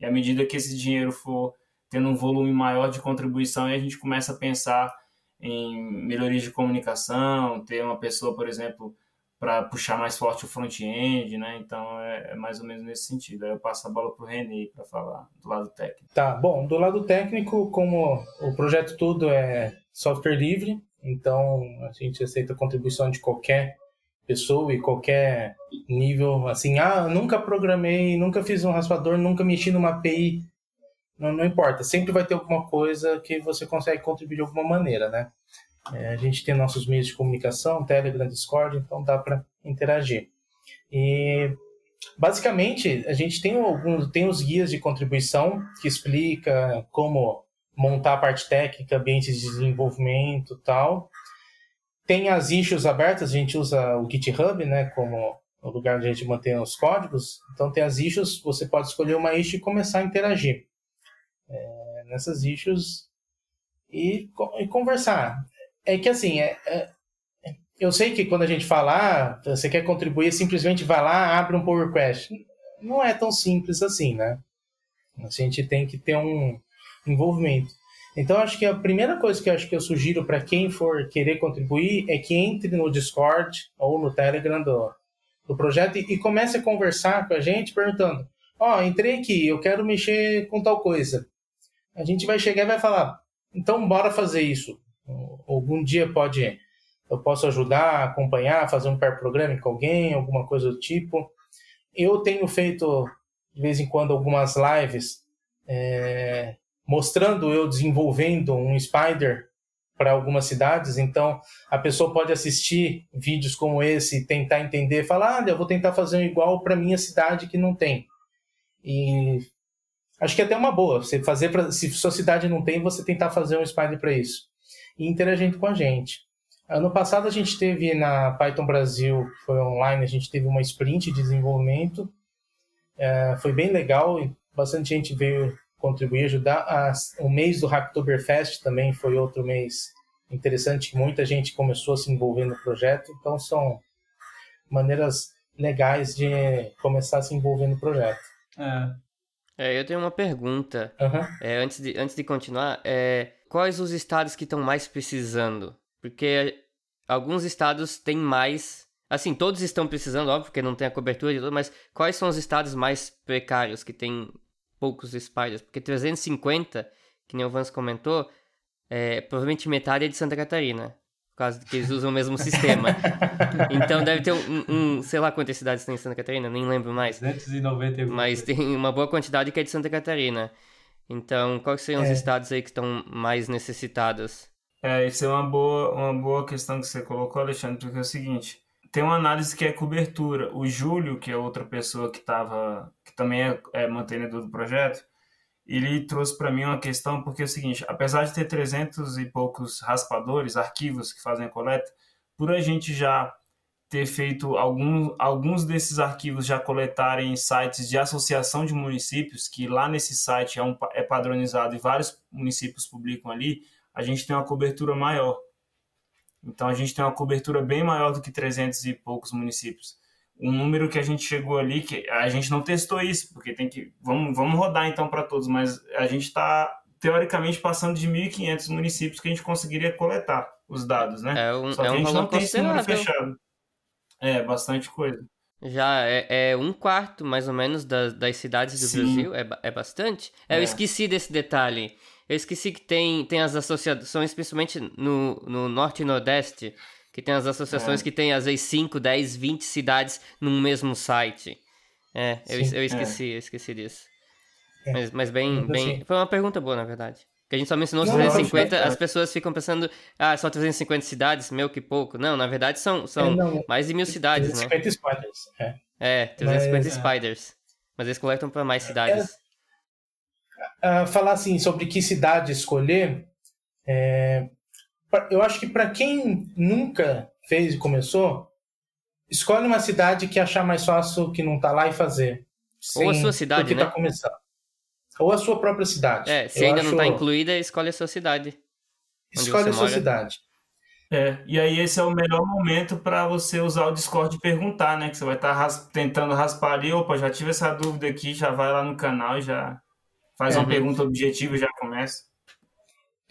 E à medida que esse dinheiro for tendo um volume maior de contribuição, a gente começa a pensar em melhorias de comunicação, ter uma pessoa, por exemplo, para puxar mais forte o front-end, né? Então é, é, mais ou menos nesse sentido. Aí eu passo a bola para o René para falar do lado técnico. Tá, bom, do lado técnico, como o projeto todo é software livre, então a gente aceita contribuição de qualquer pessoa e qualquer nível, assim, ah, nunca programei, nunca fiz um raspador, nunca mexi numa API não, não importa, sempre vai ter alguma coisa que você consegue contribuir de alguma maneira, né? É, a gente tem nossos meios de comunicação, Telegram, Discord, então dá para interagir. E basicamente a gente tem alguns tem os guias de contribuição que explica como montar a parte técnica, ambientes de desenvolvimento, tal. Tem as issues abertas, a gente usa o GitHub, né, como o lugar onde a gente mantém os códigos. Então tem as issues, você pode escolher uma issue e começar a interagir é, nessas issues e, e, conversar. É que assim, é, é, eu sei que quando a gente fala, ah, você quer contribuir, simplesmente vai lá, abre um pull request. Não é tão simples assim, né? A gente tem que ter um envolvimento. Então, acho que a primeira coisa que eu acho que eu sugiro para quem for querer contribuir é que entre no Discord ou no Telegram do, do projeto e, e comece a conversar com a gente perguntando: Ó, oh, entrei aqui, eu quero mexer com tal coisa. A gente vai chegar e vai falar: então, bora fazer isso. Algum dia pode, eu posso ajudar, acompanhar, fazer um pair programming com alguém, alguma coisa do tipo. Eu tenho feito de vez em quando algumas lives é, mostrando eu desenvolvendo um Spider para algumas cidades. Então, a pessoa pode assistir vídeos como esse e tentar entender, falar, ah, eu vou tentar fazer um igual para minha cidade que não tem. E acho que é até uma boa. Você fazer se sua cidade não tem, você tentar fazer um Spider para isso e interagindo com a gente. Ano passado a gente teve na Python Brasil, foi online, a gente teve uma sprint de desenvolvimento. É, foi bem legal, bastante gente veio contribuir, ajudar. As, o mês do Hacktoberfest também foi outro mês interessante, muita gente começou a se envolver no projeto, então são maneiras legais de começar a se envolver no projeto. É. É, eu tenho uma pergunta. Uhum. É, antes, de, antes de continuar, é, quais os estados que estão mais precisando? Porque alguns estados têm mais. Assim, todos estão precisando, óbvio, porque não tem a cobertura de tudo, mas quais são os estados mais precários que têm poucos spiders, porque 350, que nem o Vance comentou, é, provavelmente metade é de Santa Catarina, por causa de que eles usam o mesmo sistema. então deve ter um, um, sei lá quantas cidades tem em Santa Catarina, nem lembro mais. 290 Mas tem uma boa quantidade que é de Santa Catarina. Então, quais seriam é. os estados aí que estão mais necessitados? É, isso é uma boa, uma boa questão que você colocou, Alexandre, porque é o seguinte, tem uma análise que é cobertura. O Júlio, que é outra pessoa que estava, que também é, é mantenedor do projeto, ele trouxe para mim uma questão porque é o seguinte, apesar de ter 300 e poucos raspadores, arquivos que fazem a coleta, por a gente já ter feito algum, alguns desses arquivos já coletarem em sites de associação de municípios, que lá nesse site é, um, é padronizado e vários municípios publicam ali, a gente tem uma cobertura maior. Então a gente tem uma cobertura bem maior do que 300 e poucos municípios. Um número que a gente chegou ali, que a gente não testou isso, porque tem que. Vamos, vamos rodar então para todos, mas a gente está teoricamente passando de 1.500 municípios que a gente conseguiria coletar os dados, né? É um, Só que é um a gente não tem esse número fechado. É, bastante coisa. Já é, é, um quarto, mais ou menos, das, das cidades do Sim. Brasil, é, é bastante. É, eu é. esqueci desse detalhe. Eu esqueci que tem, tem as associações, principalmente no, no norte e nordeste, que tem as associações é. que tem às vezes 5, 10, 20 cidades num mesmo site. É, eu, Sim, eu esqueci, é. eu esqueci disso. É. Mas, mas bem, bem. Foi uma pergunta boa, na verdade. Que a gente só mencionou não, 350, não, as pessoas ficam pensando, ah, só 350 cidades, meu que pouco. Não, na verdade são, são é, mais de mil cidades, 350 né? 350 spiders, é. É, 350 mas, spiders. Mas eles coletam para mais cidades uh, falar assim sobre que cidade escolher, é, eu acho que para quem nunca fez e começou, escolhe uma cidade que achar mais fácil que não tá lá e fazer. Ou a sua cidade, né? Tá começando. Ou a sua própria cidade. É, se eu ainda acho... não está incluída, escolhe a sua cidade. Escolhe a sua mora. cidade. É, e aí esse é o melhor momento para você usar o Discord e perguntar, né? Que você vai estar tá ras... tentando raspar ali, opa, já tive essa dúvida aqui, já vai lá no canal e já Faz uma uhum. pergunta objetiva e já começa.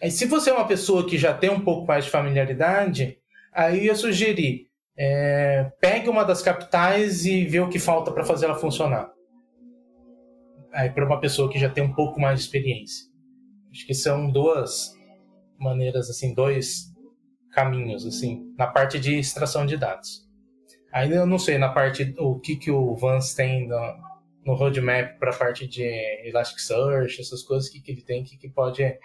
Aí, se você é uma pessoa que já tem um pouco mais de familiaridade, aí eu ia sugerir, é, pegue uma das capitais e vê o que falta para fazer ela funcionar. Aí para uma pessoa que já tem um pouco mais de experiência. Acho que são duas maneiras assim, dois caminhos assim, na parte de extração de dados. Ainda eu não sei na parte o que que o Vance tem no roadmap para a parte de Elasticsearch, essas coisas, o que, que ele tem, o que, que pode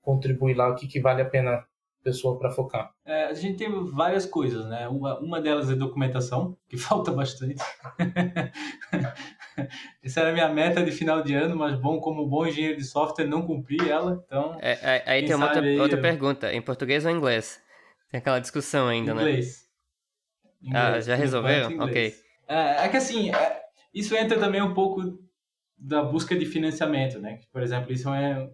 contribuir lá, o que, que vale a pena a pessoa para focar? É, a gente tem várias coisas, né? Uma, uma delas é documentação, que falta bastante. Essa era a minha meta de final de ano, mas bom, como bom engenheiro de software, não cumpri ela, então... É, é, aí tem uma outra, aí, outra pergunta, em português ou em inglês? Tem aquela discussão ainda, inglês. né? Inglês. Ah, já resolveram? Ok. É, é que assim, é, isso entra também um pouco da busca de financiamento, né? Por exemplo, isso é,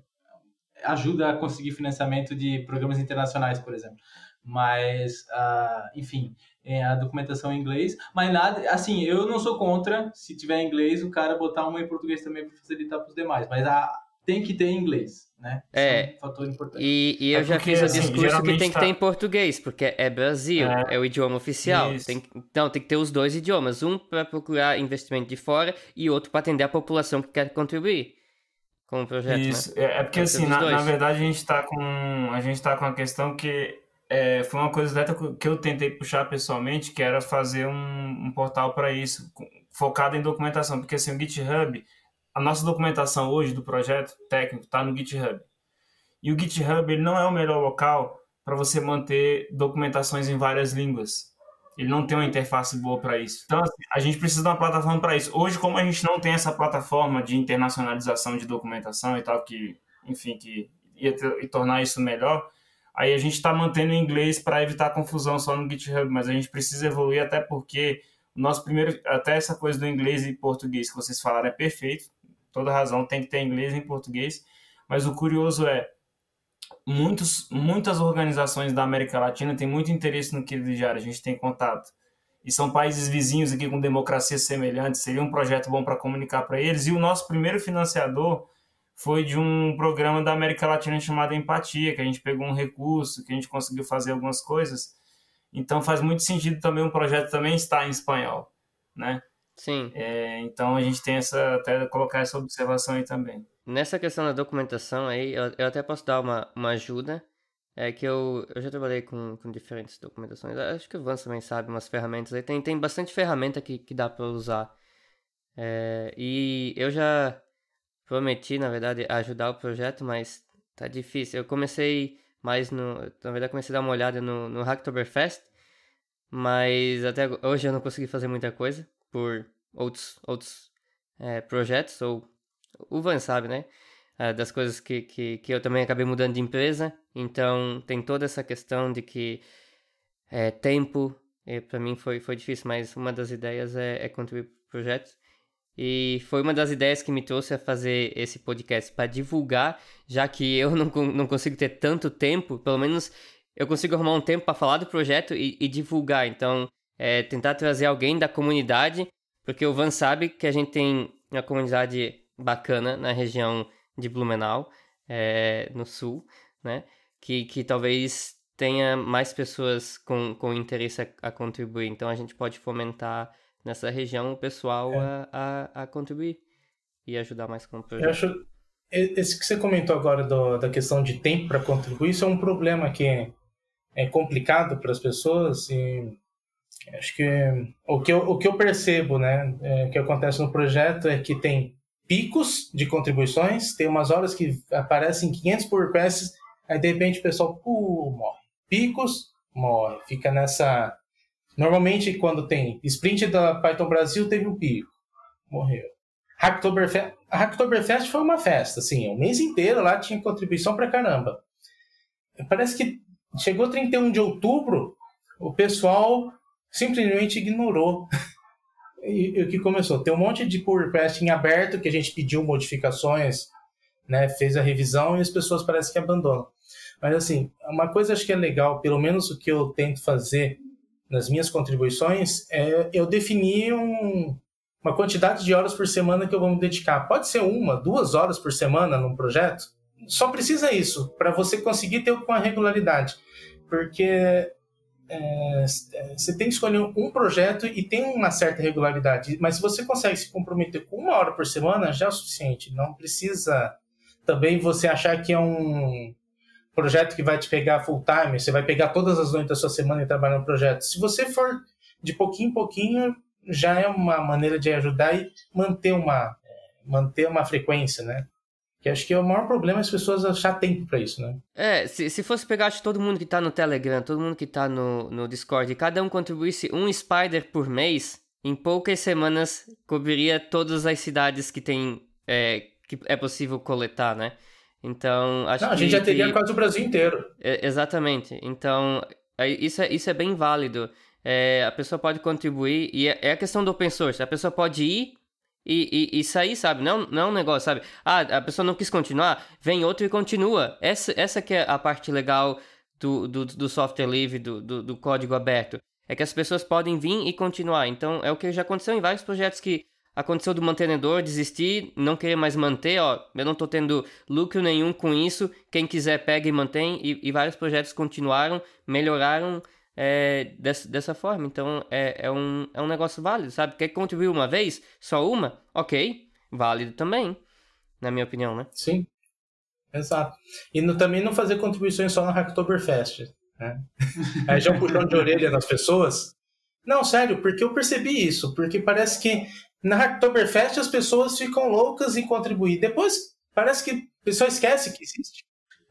ajuda a conseguir financiamento de programas internacionais, por exemplo. Mas, uh, enfim, é a documentação em inglês. Mas nada, assim, eu não sou contra, se tiver em inglês, o cara botar uma em português também para facilitar para os demais. Mas a, tem que ter em inglês, né? É, Isso é um fator importante. E, e eu É já porque, fiz o assim, discurso que tem que tá- ter em português, porque é Brasil, é, É. o idioma oficial. Isso. Tem, que- então tem que ter os dois idiomas, um para procurar investimento de fora e outro para atender a população que quer contribuir com o projeto, né? Isso, é, é porque assim, na, na verdade a gente tá com a gente tá com a questão que é, foi uma coisa que eu tentei puxar pessoalmente, que era fazer um, um portal para isso, focado em documentação, porque assim, o GitHub, a nossa documentação hoje do projeto técnico está no GitHub. E o GitHub ele não é o melhor local para você manter documentações em várias línguas. Ele não tem uma interface boa para isso. Então, assim, a gente precisa de uma plataforma para isso. Hoje, como a gente não tem essa plataforma de internacionalização de documentação e tal, que, enfim, que ia, ter- tornar isso melhor, aí a gente está mantendo em inglês para evitar confusão só no GitHub, mas a gente precisa evoluir até porque o nosso primeiro, até essa coisa do inglês e português que vocês falaram é perfeito, toda razão, tem que ter inglês e português, mas o curioso é, muitos, muitas organizações da América Latina têm muito interesse no Diário, a gente tem contato. E são países vizinhos aqui com democracias semelhantes, seria um projeto bom para comunicar para eles. E o nosso primeiro financiador foi de um programa da América Latina chamado Empatia, que a gente pegou um recurso, que a gente conseguiu fazer algumas coisas. Então faz muito sentido também um projeto também estar em espanhol, né? Sim. É, então a gente tem essa até colocar essa observação aí também. Nessa questão da documentação aí, eu, eu até posso dar uma, uma ajuda. É que eu, eu já trabalhei com, com diferentes documentações. Acho que o Vance também sabe umas ferramentas aí. Tem, tem bastante ferramenta que, que dá para usar. É, e eu já prometi, na verdade, ajudar o projeto, mas tá difícil. Eu comecei mais no. Na verdade, comecei a dar uma olhada no, no Hacktoberfest, mas até hoje eu não consegui fazer muita coisa por outros, outros é, projetos, ou o Van sabe, né? Ah, das coisas que, que, que eu também acabei mudando de empresa. Então, tem toda essa questão de que é, tempo, para mim foi, foi difícil, mas uma das ideias é, é contribuir para projetos. E foi uma das ideias que me trouxe a fazer esse podcast para divulgar, já que eu não, não consigo ter tanto tempo, pelo menos eu consigo arrumar um tempo para falar do projeto e, e divulgar. Então, é, tentar trazer alguém da comunidade, porque o Van sabe que a gente tem uma comunidade bacana na região de Blumenau, é, no sul, né? Que, que talvez tenha mais pessoas com, com interesse a, a contribuir. Então a gente pode fomentar nessa região o pessoal a, a, a contribuir e ajudar mais com o Eu projeto. acho e- esse que você comentou agora do- da questão de tempo para contribuir, isso é um problema que é, é complicado para as pessoas e acho que o que eu, o que eu percebo, né, é, que acontece no projeto é que tem picos de contribuições, tem umas horas que aparecem 500 por requests, aí de repente o pessoal uh, morre. Picos, morre. Fica nessa... Normalmente quando tem sprint da Python Brasil, teve um pico. Morreu. Hacktoberfest, Hacktoberfest foi uma festa, assim, o mês inteiro lá tinha contribuição pra caramba. Parece que chegou 31 de outubro, o pessoal simplesmente ignorou. O que começou? Tem um monte de pull request em aberto que a gente pediu modificações, né, fez a revisão e as pessoas parecem que abandonam. Mas assim, uma coisa acho que é legal, pelo menos o que eu tento fazer nas minhas contribuições, é eu definir um, uma quantidade de horas por semana que eu vou me dedicar. Pode ser uma, duas horas por semana num projeto. Só precisa isso para você conseguir ter com a regularidade, porque é, você tem que escolher um projeto e tem uma certa regularidade. Mas se você consegue se comprometer com uma hora por semana, já é o suficiente. Não precisa também você achar que é um projeto que vai te pegar full time, você vai pegar todas as noites da sua semana e trabalhar no projeto. Se você for de pouquinho em pouquinho, já é uma maneira de ajudar e manter uma, manter uma frequência, né? Que acho que é o maior problema é as pessoas achar tempo para isso, né? É, se, se fosse pegar acho, todo mundo que tá no Telegram, todo mundo que tá no, no Discord, e cada um contribuísse um Spider por mês, em poucas semanas cobriria todas as cidades que tem é, que é possível coletar, né? Então, acho Não, que... a gente já teria que... quase o Brasil inteiro. É, exatamente. Então, é, isso é, isso é bem válido. É, a pessoa pode contribuir, e é, é a questão do open source. A pessoa pode ir e, e, sabe? Não, não é um negócio, sabe? Ah, a pessoa não quis continuar, vem outro e continua. Essa, essa que é a parte legal do, do, do software livre, do, do, do, código aberto. É que as pessoas podem vir e continuar. Então, é o que já aconteceu em vários projetos que aconteceu do mantenedor desistir, não querer mais manter, ó, eu não estou tendo lucro nenhum com isso, quem quiser pega e mantém, e, e vários projetos continuaram, melhoraram é, dessa, dessa forma. Então é, é, um, é um negócio válido, sabe? Quer contribuir uma vez, só uma, ok, válido também, na minha opinião, né? Sim, exato. E no, também não fazer contribuições só na Hacktoberfest. Né? Aí já um puxão de orelha nas pessoas. Não, sério, porque eu percebi isso, porque parece que na Hacktoberfest as pessoas ficam loucas em contribuir. Depois parece que a pessoa esquece que existe.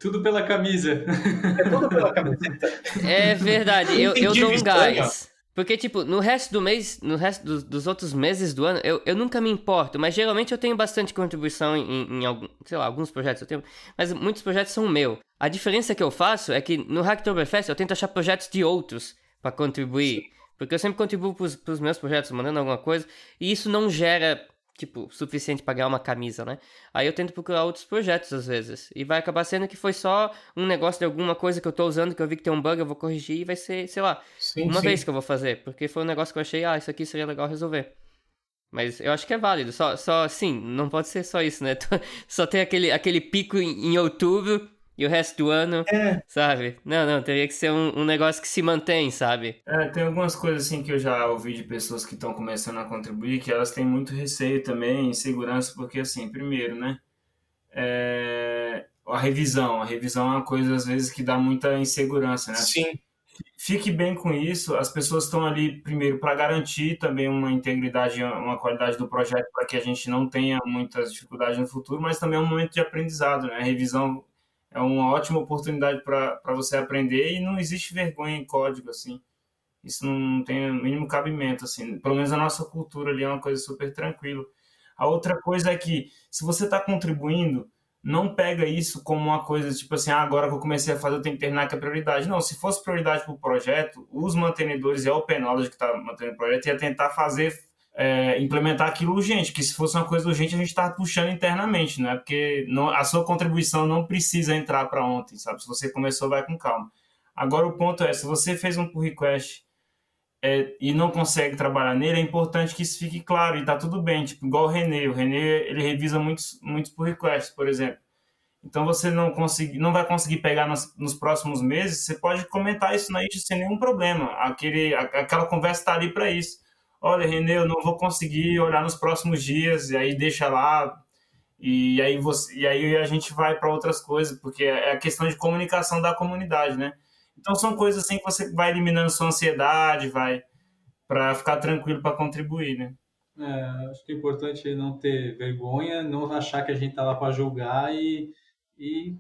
Tudo pela camisa. É tudo pela camiseta. É verdade, eu, eu dou um gás. Porque, tipo, no resto do mês, no resto dos, dos outros meses do ano, eu, eu nunca me importo, mas geralmente eu tenho bastante contribuição em, em, algum, sei lá, alguns projetos eu tenho, mas muitos projetos são meu. A diferença que eu faço é que no Hacktoberfest eu tento achar projetos de outros para contribuir. Sim. Porque eu sempre contribuo pros, pros meus projetos, mandando alguma coisa, e isso não gera tipo, suficiente para ganhar uma camisa, né? Aí eu tento procurar outros projetos às vezes. E vai acabar sendo que foi só um negócio de alguma coisa que eu tô usando, que eu vi que tem um bug, eu vou corrigir e vai ser, sei lá, sim, uma sim. vez que eu vou fazer. Porque foi um negócio que eu achei, ah, isso aqui seria legal resolver. Mas eu acho que é válido. Só, só sim, não pode ser só isso, né? Só tem aquele, aquele pico em, em outubro e o resto do ano, é. sabe? Não, não, teria que ser um, um, negócio que se mantém, sabe? É, tem algumas coisas assim que eu já ouvi de pessoas que estão começando a contribuir, que elas têm muito receio também, insegurança, porque assim, primeiro, né? É... A revisão, a revisão é uma coisa às vezes que dá muita insegurança, né? Sim. Fique bem com isso. As pessoas estão ali primeiro para garantir também uma integridade, uma qualidade do projeto para que a gente não tenha muitas dificuldades no futuro, mas também é um momento de aprendizado, né? A revisão é uma ótima oportunidade para você aprender e não existe vergonha em código, assim. Isso não tem o mínimo cabimento, assim. Pelo menos a nossa cultura ali é uma coisa super tranquila. A outra coisa é que, se você está contribuindo, não pega isso como uma coisa tipo assim, ah, agora que eu comecei a fazer, eu tenho que terminar que é prioridade. Não, se fosse prioridade para o projeto, os mantenedores e a Open que está mantendo o projeto ia tentar fazer é, implementar aquilo urgente, que se fosse uma coisa urgente a gente está puxando internamente, né? Porque não, a sua contribuição não precisa entrar para ontem, sabe? Se você começou, vai com calma. Agora o ponto é, se você fez um pull request é, e não consegue trabalhar nele, é importante que isso fique claro e tá tudo bem, tipo, igual o René, o René ele revisa muitos, muitos pull requests, por exemplo. Então você não, consegui, não vai conseguir pegar nos, nos próximos meses, você pode comentar isso na IT sem nenhum problema. Aquele, aquela conversa está ali para isso olha, Renê, eu não vou conseguir olhar nos próximos dias, e aí deixa lá, e aí, você, e aí a gente vai para outras coisas, porque é a questão de comunicação da comunidade, né? Então são coisas assim que você vai eliminando sua ansiedade, vai para ficar tranquilo para contribuir, né? É, acho que é importante não ter vergonha, não achar que a gente tá lá para julgar e, e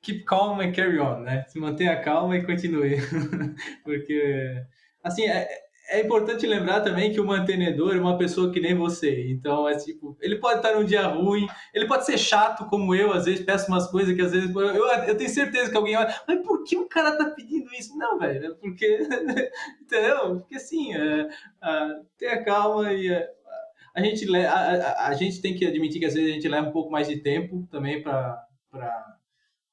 keep calm and carry on, né? Se mantenha calma e continue. Porque, assim, é, é importante lembrar também que o mantenedor é uma pessoa que nem você. Então, é tipo, ele pode estar num dia ruim, ele pode ser chato como eu, às vezes peço umas coisas que às vezes eu, eu tenho certeza que alguém olha, mas por que o cara tá pedindo isso? Não, velho, é porque, entendeu? Porque assim, é, é, tenha calma e é, a gente a, a, a, gente tem que admitir que às vezes a gente leva um pouco mais de tempo também para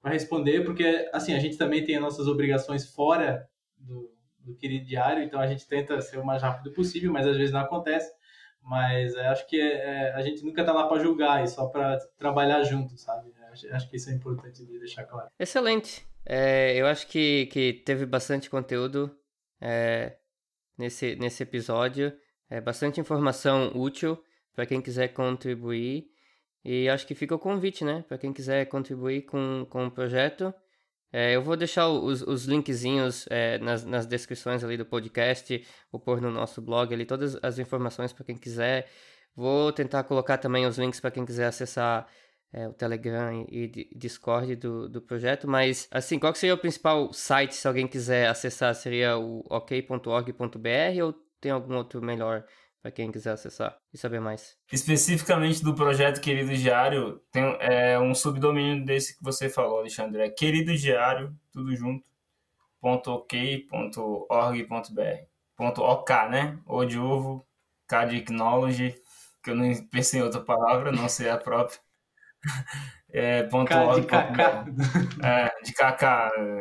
responder, porque assim, a gente também tem as nossas obrigações fora do do querido diário, então a gente tenta ser o mais rápido possível, mas às vezes não acontece. Mas é, acho que é, é, a gente nunca tá lá para julgar, e só para trabalhar junto, sabe? Acho, acho, que isso é importante de deixar claro. Excelente. É, eu acho que, que teve bastante conteúdo é, nesse, nesse episódio, é bastante informação útil para quem quiser contribuir. E acho que fica o convite, né? Para quem quiser contribuir com, com o projeto. É, eu vou deixar os, os linkzinhos é, nas, nas descrições ali do podcast, vou pôr no nosso blog ali todas as informações para quem quiser. Vou tentar colocar também os links para quem quiser acessar é, o Telegram e, e Discord do, do projeto, mas assim, qual seria o principal site se alguém quiser acessar? Seria o ok.org.br ou tem algum outro melhor? Para quem quiser acessar e saber mais. Especificamente do projeto Querido Diário, tem é, um subdomínio desse que você falou, Alexandre. É querido diário, tudo junto, .ok.org.br. Ponto .ok, né? O de ovo, K de Technology, que eu não pensei em outra palavra, não sei a própria. É, ponto K org, de KK. É, de KK,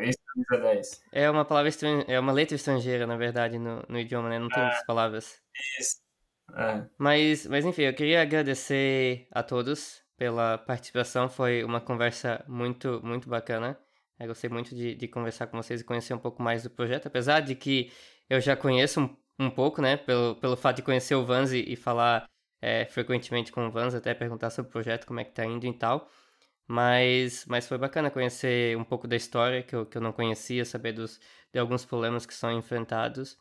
esse é 10. É uma palavra estrangeira, é uma letra estrangeira, na verdade, no, no idioma, né? Não tem é, muitas palavras. Isso. É. Mas, mas enfim, eu queria agradecer a todos pela participação. Foi uma conversa muito, muito bacana. Eu gostei muito de, de conversar com vocês e conhecer um pouco mais do projeto, apesar de que eu já conheço um, um pouco, né, pelo, pelo fato de conhecer o Vans e, e falar é, frequentemente com o Vans, até perguntar sobre o projeto, como é que tá indo e tal. Mas, mas foi bacana conhecer um pouco da história que eu, que eu não conhecia, saber dos, de alguns problemas que são enfrentados.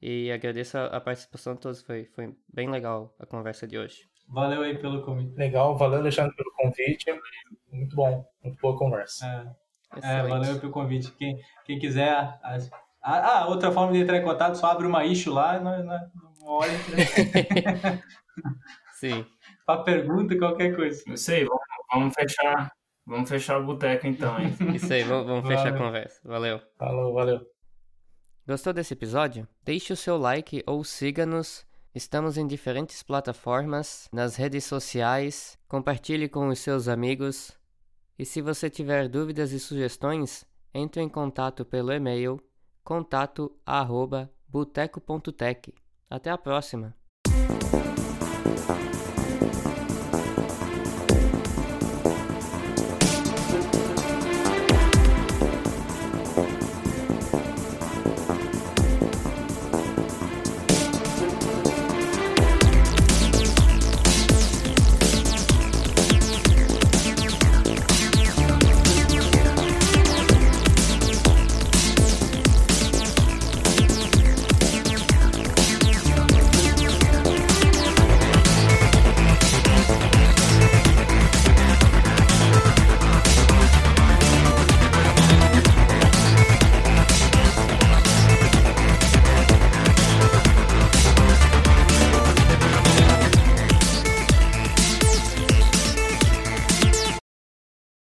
E agradeço a, a participação de todos, foi, foi bem legal a conversa de hoje. Valeu aí pelo convite. Legal, valeu Alexandre pelo convite. Muito bom, muito boa conversa. É, é valeu pelo convite. Quem, quem quiser. Ah, ah, outra forma de entrar em contato, só abre uma issue lá, não, não, não olha. Sim. Pra pergunta, qualquer coisa. Isso aí, vamos, vamos fechar. Vamos fechar o boteco então, hein? Isso aí, vamos, vamos fechar a conversa. Valeu. Falou, valeu. Gostou desse episódio? Deixe o seu like ou siga-nos. Estamos em diferentes plataformas, nas redes sociais. Compartilhe com os seus amigos. E se você tiver dúvidas e sugestões, entre em contato pelo e-mail contato@boteco.tech. Até a próxima!